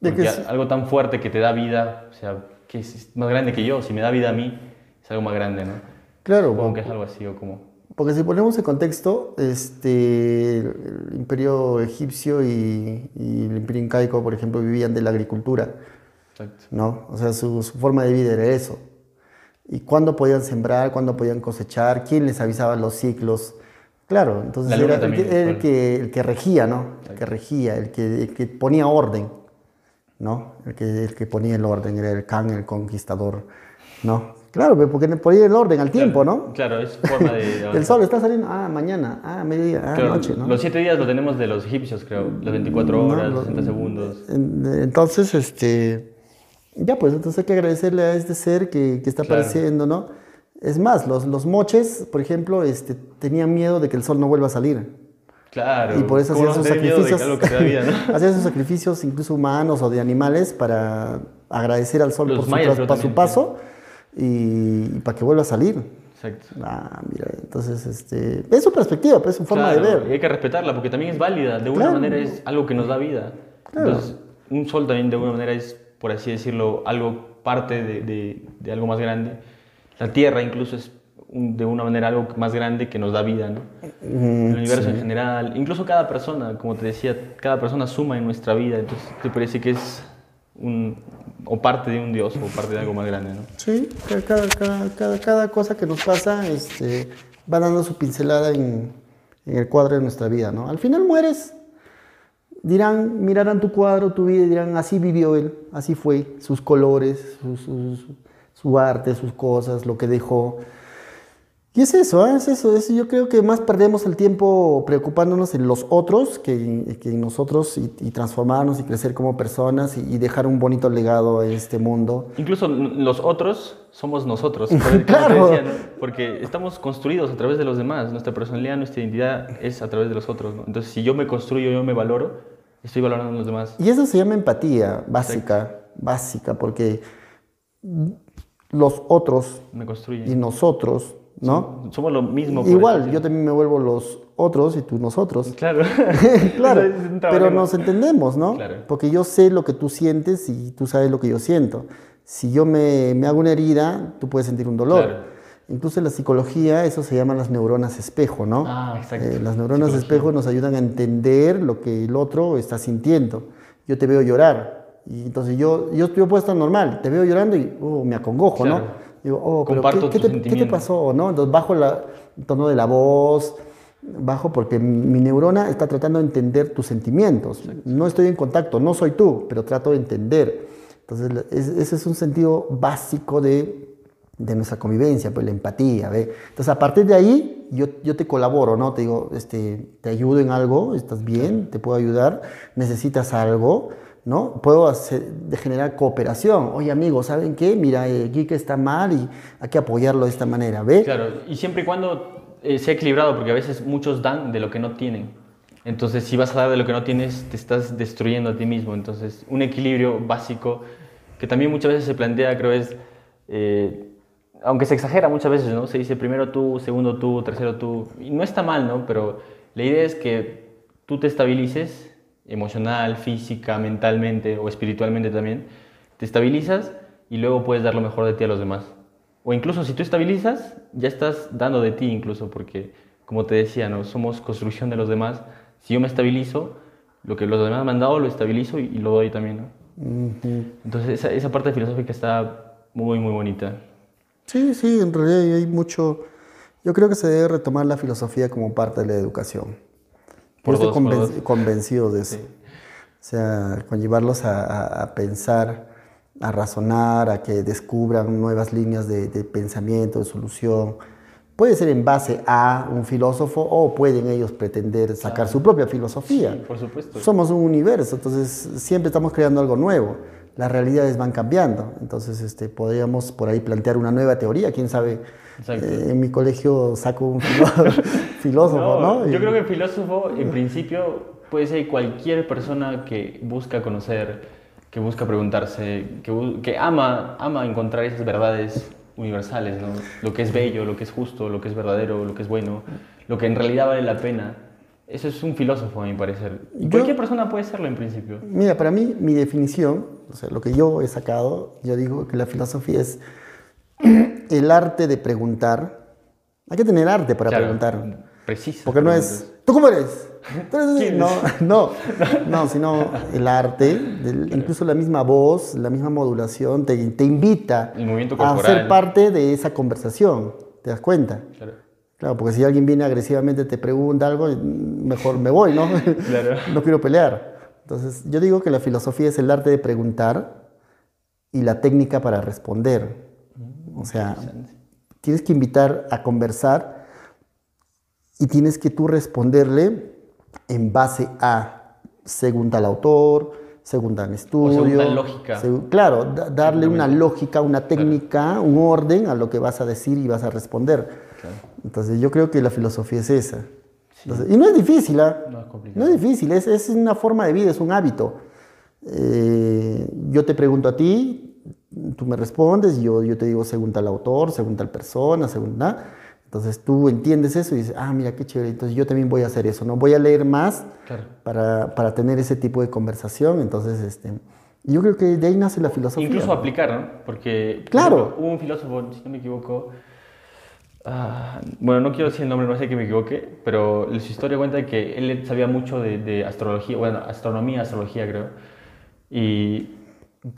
Porque algo tan fuerte que te da vida, o sea, que es más grande que yo, si me da vida a mí, es algo más grande, ¿no? Claro. Supongo que es algo así o como... Porque si ponemos en contexto, este, el imperio egipcio y, el imperio incaico, por ejemplo, vivían de la agricultura. Exacto. ¿no? O sea, su, forma de vida era eso. ¿Y cuándo podían sembrar? ¿Cuándo podían cosechar? ¿Quién les avisaba los ciclos? Claro, entonces era el, que, el que regía, ¿no? El que regía, el que, el que ponía orden, ¿no? El que, el que ponía el orden era el Khan, el conquistador, ¿no? Claro, porque ponía el orden al tiempo, ¿no? Claro, es forma de... el sol está saliendo, ah, mañana, ah, mediodía, ah, noche, ¿no? Los siete días lo tenemos de los egipcios, creo, las 24 horas, los 60 segundos. Entonces, este... Ya, pues, entonces hay que agradecerle a este ser que, que está apareciendo, ¿no? Es más, los, los moches, por ejemplo, este, tenían miedo de que el sol no vuelva a salir. Claro. Y por eso hacían sus sacrificios. hacían sus sacrificios, incluso humanos o de animales, para agradecer al sol por su, su paso y, para que vuelva a salir. Exacto. Ah, mira, entonces, este, es su perspectiva, pues, es su forma de Claro, ver. y hay que respetarla porque también es válida. De una Claro. manera es algo que nos da vida. Claro. Entonces, un sol también de alguna manera es, por así decirlo, algo parte de, de- de algo más grande. La tierra incluso es un- de una manera algo más grande que nos da vida, ¿no? Mm, El universo sí. en general, incluso cada persona, como te decía, cada persona suma en nuestra vida. Entonces, te parece que es un, o parte de un Dios o parte de algo más grande, ¿no? Sí, ca- cada, cada, cada, cada cosa que nos pasa este, va dando su pincelada en, en el cuadro de nuestra vida, ¿no? Al final mueres, dirán, mirarán tu cuadro, tu vida y dirán, así vivió él, así fue, sus colores, su, su- su- su arte, sus cosas, lo que dejó. Y es eso, ¿eh? es eso, es- yo creo que más perdemos el tiempo preocupándonos en los otros que, que en nosotros y, y transformarnos y crecer como personas y, y dejar un bonito legado en este mundo. Incluso los otros somos nosotros, Claro. decía, ¿no? porque estamos construidos a través de los demás. Nuestra personalidad, nuestra identidad es a través de los otros. ¿no? Entonces, si yo me construyo, yo me valoro, estoy valorando a los demás. Y eso se llama empatía básica, básica, porque los otros Me y nosotros, ¿no? Somos lo mismo. Igual, yo también me vuelvo los otros y tú nosotros. Claro. claro, pero nos entendemos, ¿no? Claro. Porque yo sé lo que tú sientes y tú sabes lo que yo siento. Si yo me, me hago una herida, tú puedes sentir un dolor. Claro. Incluso en la psicología, eso se llaman las neuronas espejo, ¿no? Ah, exacto. Eh, las neuronas Psicología. espejo nos ayudan a entender lo que el otro está sintiendo. Yo te veo llorar y entonces yo, yo, yo puedo estar normal, te veo llorando y oh, me acongojo, Claro. ¿no? Digo, oh, pero Comparto ¿qué, qué te, qué te pasó? ¿no? Entonces bajo la- el tono de la voz, bajo porque mi neurona está tratando de entender tus sentimientos. No estoy en contacto, no soy tú, pero trato de entender. Entonces ese es un sentido básico de, de nuestra convivencia, pues la empatía. ¿ve? Entonces a partir de ahí yo, yo te colaboro, ¿no? Te digo, este, te ayudo en algo, estás bien, te puedo ayudar, necesitas algo. ¿No? Puedo hacer, generar cooperación. Oye, amigo, ¿saben qué? Mira, eh, Kike está mal y hay que apoyarlo de esta manera, ¿ve? Claro, y siempre y cuando eh, sea equilibrado, porque a veces muchos dan de lo que no tienen. Entonces, si vas a dar de lo que no tienes, te estás destruyendo a ti mismo. Entonces, un equilibrio básico que también muchas veces se plantea, creo, es, eh, aunque se exagera muchas veces, ¿no? Se dice primero tú, segundo tú, tercero tú. Y no está mal, ¿no? Pero la idea es que tú te estabilices emocional, física, mentalmente o espiritualmente también. Te estabilizas y luego puedes dar lo mejor de ti a los demás. O incluso si tú estabilizas, ya estás dando de ti incluso, porque como te decía, ¿no? somos construcción de los demás. Si yo me estabilizo, lo que los demás me han dado lo estabilizo y, y lo doy también. Entonces esa, esa parte filosófica está muy, muy bonita. Sí, sí, en realidad hay mucho... Yo creo que se debe retomar la filosofía como parte de la educación. Por Yo estoy dos, por conven- dos. convencido de eso. Sí. O sea, con llevarlos a, a- a pensar, a razonar, a que descubran nuevas líneas de, de pensamiento, de solución. Puede ser en base a un filósofo o pueden ellos pretender sacar su propia filosofía. Sí, por supuesto. Somos un universo, entonces siempre estamos creando algo nuevo. Las realidades van cambiando, entonces este, podríamos por ahí plantear una nueva teoría, quién sabe. Eh, en mi colegio saco un filó- filósofo, ¿no? Yo Y- creo que el filósofo, en principio, puede ser cualquier persona que busca conocer, que busca preguntarse, que, que ama, ama encontrar esas verdades universales, ¿no? Lo que es bello, lo que es justo, lo que es verdadero, lo que es bueno, lo que en realidad vale la pena. Eso es un filósofo, a mi parecer. Y Yo- cualquier persona puede serlo, en principio. Mira, para mí, mi definición, o sea, lo que yo he sacado, yo digo que la filosofía es el arte de preguntar. Hay que tener arte para Claro, preguntar. Preciso. Porque no es, ¿tú cómo eres? ¿Tú eres así?". ¿Quién no, no, no, sino el arte, del- incluso la misma voz, la misma modulación, te, te invita a ser parte de esa conversación. ¿Te das cuenta? Claro. Claro, porque si alguien viene agresivamente te pregunta algo, mejor me voy, ¿no? Claro. no quiero pelear. Entonces, yo digo que la filosofía es el arte de preguntar y la técnica para responder. O sea, tienes que invitar a conversar y tienes que tú responderle en base a, según tal autor, según tal estudio. según tal lógica. claro, da- darle una lógica, una técnica, un orden a lo que vas a decir y vas a responder. Claro. Entonces yo creo que la filosofía es esa. Entonces, y no es difícil, ¿ah? No es complicado. No es difícil, es, es una forma de vida, es un hábito. Eh, yo te pregunto a ti, tú me respondes yo, yo te digo según tal autor, según tal persona, según nada. Entonces tú entiendes eso y dices, ah, mira qué chévere, entonces yo también voy a hacer eso, ¿no? Voy a leer más Claro. para, para tener ese tipo de conversación. Entonces, este, yo creo que de ahí nace la filosofía. Incluso aplicar, ¿no? Porque por Claro. ejemplo, hubo un filósofo, si no me equivoco, ah, bueno, no quiero decir el nombre, no sé que me equivoque, pero su historia cuenta que él sabía mucho de, de astrología, bueno, astronomía, astrología creo, y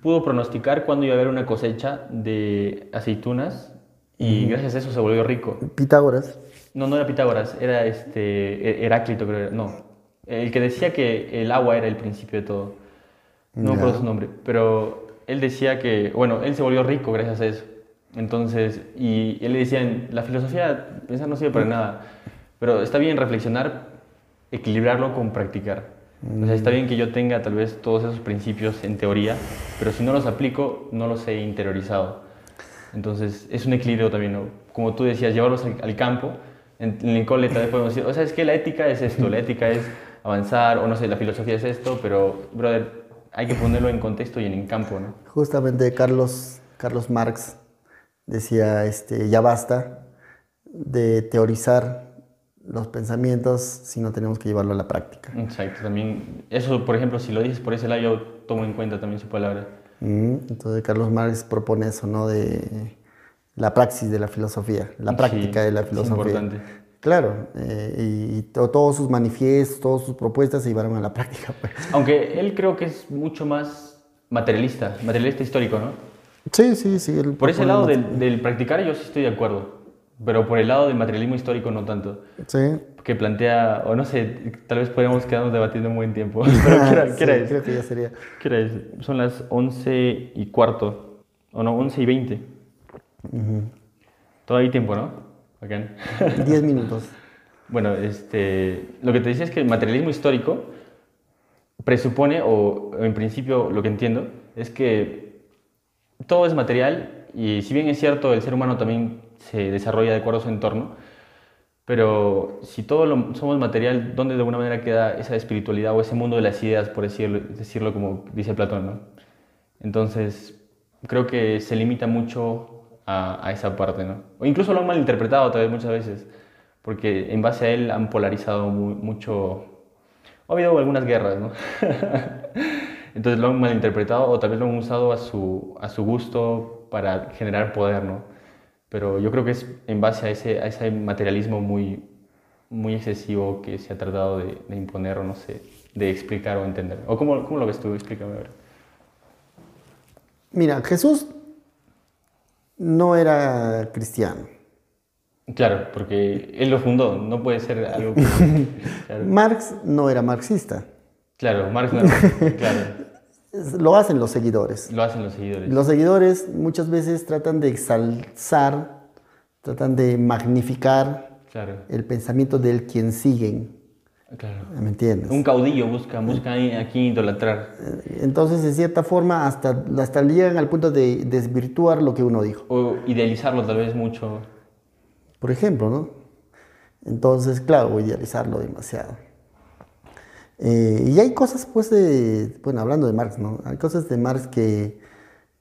pudo pronosticar cuándo iba a haber una cosecha de aceitunas y gracias a eso se volvió rico. Pitágoras. No, no era Pitágoras, era este Heráclito, creo. era- No, el que decía que el agua era el principio de todo. No me acuerdo su nombre, pero él decía que, bueno, él se volvió rico gracias a eso. Entonces, y él le decía, la filosofía, pensar no sirve para nada, pero está bien reflexionar, equilibrarlo con practicar. O sea, está bien que yo tenga tal vez todos esos principios en teoría, pero si no los aplico, no los he interiorizado. Entonces, es un equilibrio también, ¿no? Como tú decías, llevarlos al, al campo. En, en el cole vez podemos decir, o sea, es que la ética es esto, la ética es avanzar, o no sé, la filosofía es esto, pero, brother, hay que ponerlo en contexto y en el campo, ¿no? Justamente Carlos, Carlos Marx decía, este, ya basta de teorizar los pensamientos si no tenemos que llevarlo a la práctica. Exacto, también, eso, por ejemplo, si lo dices por ese lado, yo tomo en cuenta también su palabra. Mm, Entonces Carlos Marx propone eso, ¿no? De la praxis de la filosofía, la Sí, práctica de la es filosofía. importante. Claro, eh, y, y to- todos sus manifiestos, todas sus propuestas se llevaron a la práctica. pues. Aunque él creo que es mucho más materialista, materialista histórico, ¿no? Sí, sí, sí. él Por ese lado del, del practicar yo sí estoy de acuerdo, pero por el lado del materialismo histórico no tanto. Sí. Que plantea, o no sé, tal vez podríamos quedarnos debatiendo un buen tiempo. Pero ¿qué hora, Sí, qué es? Creo que ya sería. ¿Qué hora es? Son las 11 y cuarto, o no, 11 y 20. Todavía hay tiempo, ¿no? Bacán. 10 minutos. Bueno, este, lo que te decía es que el materialismo histórico presupone, o en principio lo que entiendo, es que todo es material y si bien es cierto, el ser humano también se desarrolla de acuerdo a su entorno, pero si todo somos material, ¿dónde de alguna manera queda esa espiritualidad o ese mundo de las ideas, por decirlo, decirlo como dice Platón? ¿no? Entonces, creo que se limita mucho a, esa parte, ¿no? O incluso lo han malinterpretado tal vez muchas veces, porque en base a él han polarizado mu- mucho... Ha habido algunas guerras, ¿no? Entonces lo han malinterpretado o tal vez lo han usado a su, a su gusto para generar poder, ¿no? Pero yo creo que es en base a ese, a ese materialismo muy, muy excesivo que se ha tratado de, de imponer o no sé, de explicar o entender. ¿O cómo, cómo lo ves tú? Explícame a ver. Mira, Jesús no era cristiano. Claro, porque él lo fundó, no puede ser algo... que- claro, Marx no era marxista. Claro, no era- claro, Lo hacen los seguidores. lo hacen los seguidores. Los seguidores muchas veces tratan de exalzar, tratan de magnificar Claro, el pensamiento del quien siguen. claro. ¿Me entiendes? Un caudillo busca, busca aquí idolatrar. Entonces, de cierta forma, hasta, hasta llegan al punto de desvirtuar lo que uno dijo. O idealizarlo tal vez mucho. Por ejemplo, ¿no? Entonces, claro, idealizarlo demasiado. Eh, y hay cosas, pues, de, bueno, hablando de Marx, ¿no? Hay cosas de Marx que,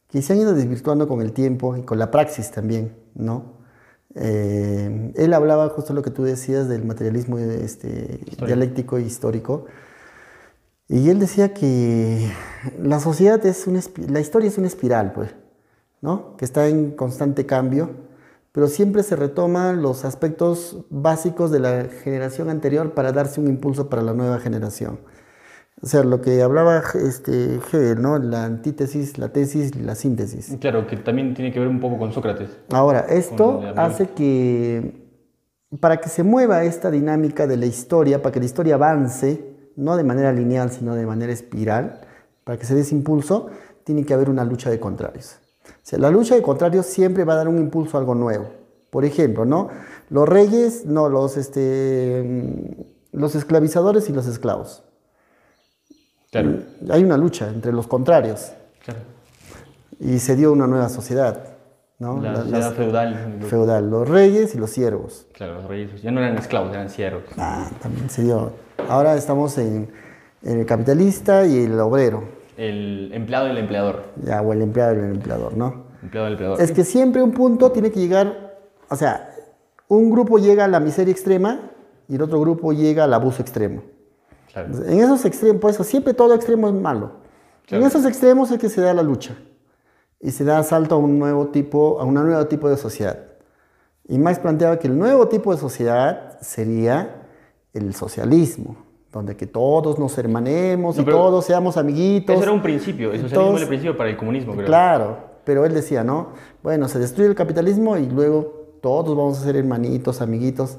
que se han ido desvirtuando con el tiempo y con la praxis también, ¿no? Eh, él hablaba justo lo que tú decías del materialismo este, dialéctico e histórico. Y él decía que la sociedad es una, la historia es una espiral, pues, ¿no? Que está en constante cambio, pero siempre se retoman los aspectos básicos de la generación anterior para darse un impulso para la nueva generación. O sea, lo que hablaba este, Hegel, ¿no? La antítesis, la tesis y la síntesis. Claro, que también tiene que ver un poco con Sócrates. Ahora, esto hace que, para que se mueva esta dinámica de la historia, para que la historia avance, no de manera lineal, sino de manera espiral, para que se dé ese impulso, tiene que haber una lucha de contrarios. Sea, la lucha de contrarios siempre va a dar un impulso a algo nuevo. Por ejemplo, ¿no? Los reyes, no, los, este, mm, los esclavizadores y los esclavos. Claro, Hay una lucha entre los contrarios claro. y se dio una nueva sociedad, ¿no? La La- sociedad las- feudal. feudal, los reyes y los siervos. Claro, los reyes ya no eran esclavos, eran siervos. Ah, también se dio. Ahora estamos en, en el capitalista y el obrero, El empleado y el empleador. ya, o el empleado y el empleador, ¿no? Empleado del empleador. Es que siempre un punto tiene que llegar, o sea, un grupo llega a la miseria extrema y el otro grupo llega al abuso extremo. Claro. En esos extremos, por eso siempre todo extremo es malo. Claro. En esos extremos es que se da la lucha y se da salto a un nuevo tipo, a un nuevo tipo de sociedad. Y Marx planteaba que el nuevo tipo de sociedad sería el socialismo, donde que todos nos hermanemos No, y todos seamos amiguitos. Eso era un principio, Todos- era el principio para el comunismo, creo. Claro, pero él decía, ¿no? Bueno, se destruye el capitalismo y luego todos vamos a ser hermanitos, amiguitos.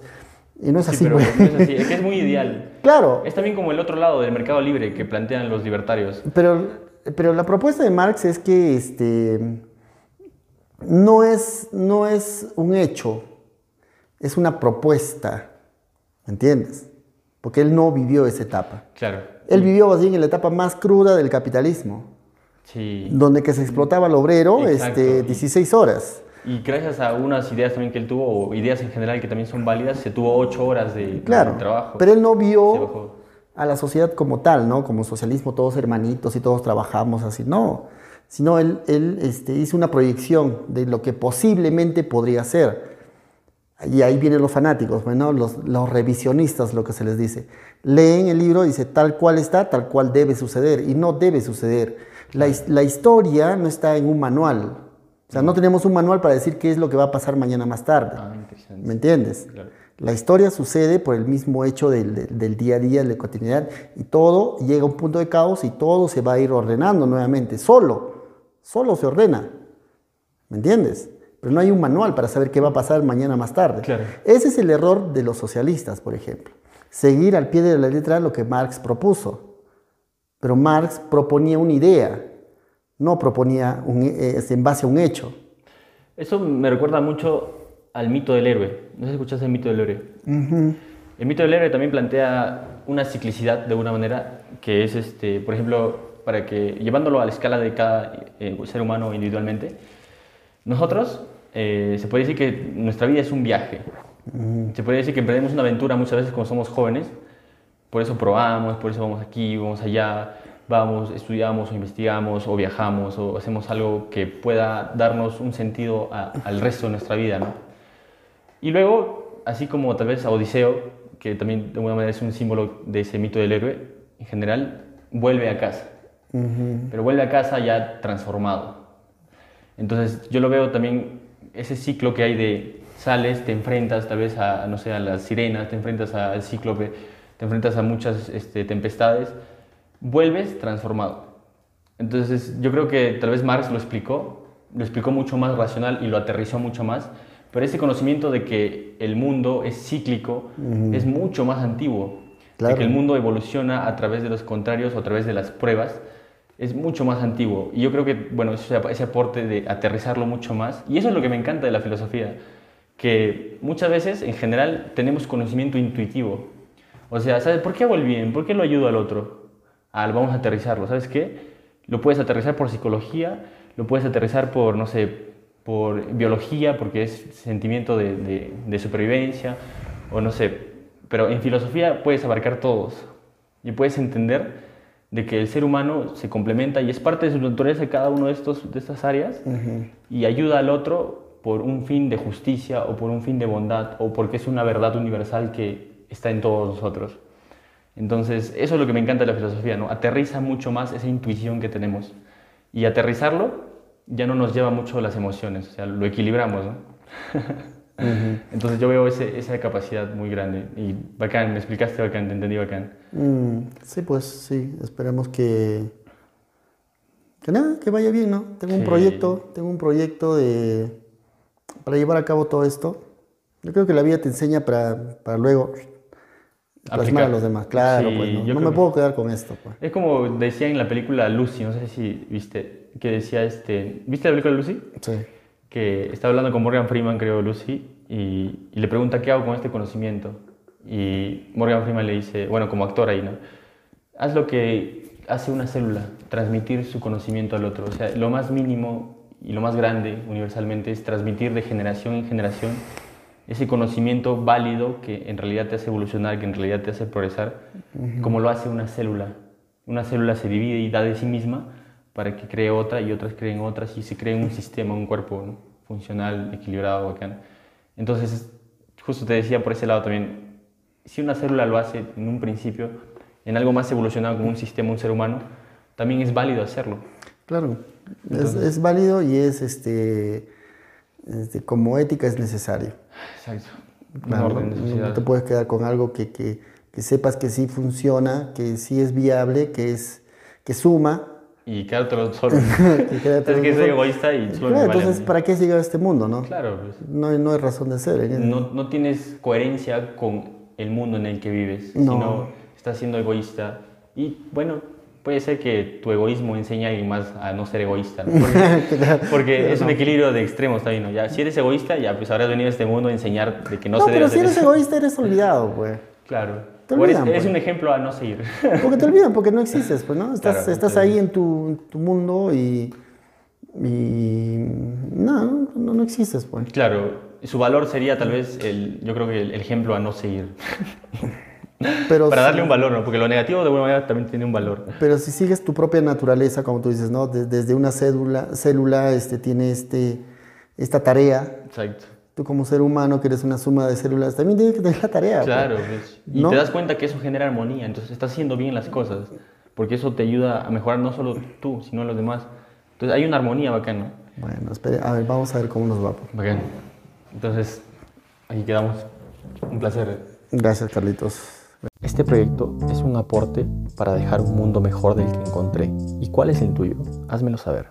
Y no es Sí, así, pero pues. no es así, es que es muy ideal. Claro, Es también como el otro lado del mercado libre que plantean los libertarios. pero, pero la propuesta de Marx es que este, no, es, no es un hecho, es una propuesta, ¿me entiendes? Porque él no vivió esa etapa. Claro. Él vivió más bien en la etapa más cruda del capitalismo, Sí. donde que se explotaba al obrero Exacto. este, 16 horas. Y gracias a unas ideas también que él tuvo, o ideas en general que también son válidas, se tuvo ocho horas de, Claro, de trabajo. pero él no vio a la sociedad como tal, ¿no? Como socialismo, todos hermanitos y todos trabajamos así, no. Sino él, él este, hizo una proyección de lo que posiblemente podría ser. Y ahí vienen los fanáticos, bueno, los, los revisionistas, lo que se les dice. Leen el libro y dice tal cual está, tal cual debe suceder, y no debe suceder. La, his- la historia no está en un manual. O sea, no tenemos un manual para decir qué es lo que va a pasar mañana más tarde. Ah. ¿Me entiendes? Claro. La historia sucede por el mismo hecho del, del- del día a día, de la cotidianidad, y todo llega a un punto de caos y todo se va a ir ordenando nuevamente, solo, solo se ordena, ¿me entiendes? Pero no hay un manual para saber qué va a pasar mañana más tarde. Claro. Ese es el error de los socialistas, por ejemplo, seguir al pie de la letra lo que Marx propuso. Pero Marx proponía una idea, no proponía un, eh, en base a un hecho. Eso me recuerda mucho al mito del héroe. No sé si escuchaste el mito del héroe. El mito del héroe también plantea una ciclicidad de una manera que es, este, por ejemplo, para que llevándolo a la escala de cada eh, ser humano individualmente, nosotros eh, se puede decir que nuestra vida es un viaje. Se puede decir que emprendemos una aventura muchas veces cuando somos jóvenes, por eso probamos, por eso vamos aquí, vamos allá, vamos, estudiamos o investigamos o viajamos o hacemos algo que pueda darnos un sentido a- al resto de nuestra vida, ¿no? Y luego, así como tal vez a Odiseo, que también de alguna manera es un símbolo de ese mito del héroe, en general, vuelve a casa. Pero vuelve a casa ya transformado. Entonces yo lo veo también, ese ciclo que hay de sales, te enfrentas tal vez a, no sé, a las sirenas, te enfrentas al cíclope, te enfrentas a muchas este, tempestades, vuelves transformado. Entonces yo creo que tal vez Marx lo explicó, lo explicó mucho más racional y lo aterrizó mucho más, pero ese conocimiento de que el mundo es cíclico es mucho más antiguo, Claro. de que el mundo evoluciona a través de los contrarios o a través de las pruebas, es mucho más antiguo. Y yo creo que, bueno, ese, aporte de aterrizarlo mucho más, y eso es lo que me encanta de la filosofía, que muchas veces, en general, tenemos conocimiento intuitivo. O sea, ¿sabes por qué hago bien? ¿Por qué lo ayudo al otro? Al vamos a aterrizarlo, ¿sabes qué? Lo puedes aterrizar por psicología, lo puedes aterrizar por, no sé, por biología, porque es sentimiento de- de supervivencia, o no sé, pero en filosofía puedes abarcar todos y puedes entender de que el ser humano se complementa y es parte de su naturaleza cada uno de, estos, de estas áreas y ayuda al otro por un fin de justicia o por un fin de bondad o porque es una verdad universal que está en todos nosotros. Entonces, eso es lo que me encanta de la filosofía, ¿no? Aterriza mucho más esa intuición que tenemos. Y aterrizarlo ya no nos lleva mucho las emociones, o sea, lo equilibramos, ¿no? Entonces yo veo ese- esa capacidad muy grande. Y bacán, me explicaste bacán, te entendí bacán. Mm, sí, pues sí, esperemos que, que nada, que vaya bien, ¿no? Tengo un proyecto, tengo un proyecto de, para llevar a cabo todo esto. Yo creo que la vida te enseña para, para luego plasmar Aplicar. a los demás. Claro, Sí, pues no, yo no me que- puedo quedar con esto. Pues. Es como decía en la película Lucy, no sé si viste, que decía este... ¿Viste la película Lucy? Sí. Que está hablando con Morgan Freeman, creo, Lucy, y, y le pregunta qué hago con este conocimiento. Y Morgan Freeman le dice, bueno, como actor ahí, ¿no? Haz lo que hace una célula, transmitir su conocimiento al otro. O sea, lo más mínimo y lo más grande universalmente es transmitir de generación en generación ese conocimiento válido que en realidad te hace evolucionar, que en realidad te hace progresar, como lo hace una célula. Una célula se divide y da de sí misma para que cree otra y otras creen otras y se cree un sistema, un cuerpo ¿no? funcional, equilibrado, bacán. Entonces, justo te decía por ese lado también, si una célula lo hace en un principio, en algo más evolucionado como un sistema, un ser humano, también es válido hacerlo. Claro, es, es, válido y es este, este, como ética es necesario. Exacto. Claro, no, no, te puedes quedar con algo que, que, que, sepas que sí funciona, que sí es viable, que, es, que suma. Y quedártelo solo. y quedártelo es que soy egoísta y solo claro, Entonces, ¿para qué sigue este mundo, no? Claro. Pues, no, no hay razón de ser. ¿eh? No, no tienes coherencia con el mundo en el que vives, no. sino estás siendo egoísta. Y bueno, puede ser que tu egoísmo enseñe a alguien más a no ser egoísta. ¿no? Porque, porque es un equilibrio de extremos también, ¿no? Ya, si eres egoísta, ya pues habrás venido a este mundo a enseñar de que no, no se pero debe si eres egoísta, eres olvidado, pues. Claro. Te eres, olvidan, eres pues. un ejemplo a no seguir. Porque te olvidan, porque no existes, pues, ¿no? Estás, Claro, estás ahí en tu, tu mundo y, y no, no, no existes, pues. Claro, su valor sería tal vez, el, yo creo que el, ejemplo a no seguir. Pero Para darle un valor, ¿no? Porque lo negativo de alguna manera también tiene un valor. Pero si sigues tu propia naturaleza, como tú dices, ¿no? De- desde una cédula, célula este, tiene este, esta tarea. Exacto. Tú como ser humano que eres una suma de células, también tienes que tener la tarea. Claro, pues. pues, y ¿No? te das cuenta que eso genera armonía, entonces estás haciendo bien las cosas, porque eso te ayuda a mejorar no solo tú, sino los demás. Entonces hay una armonía bacán, ¿no? Bueno, espere, a ver, vamos a ver cómo nos va. pues. Bacán. Entonces, aquí quedamos. Un placer. Gracias, Carlitos. Este proyecto es un aporte para dejar un mundo mejor del que encontré. ¿Y cuál es el tuyo? Házmelo saber.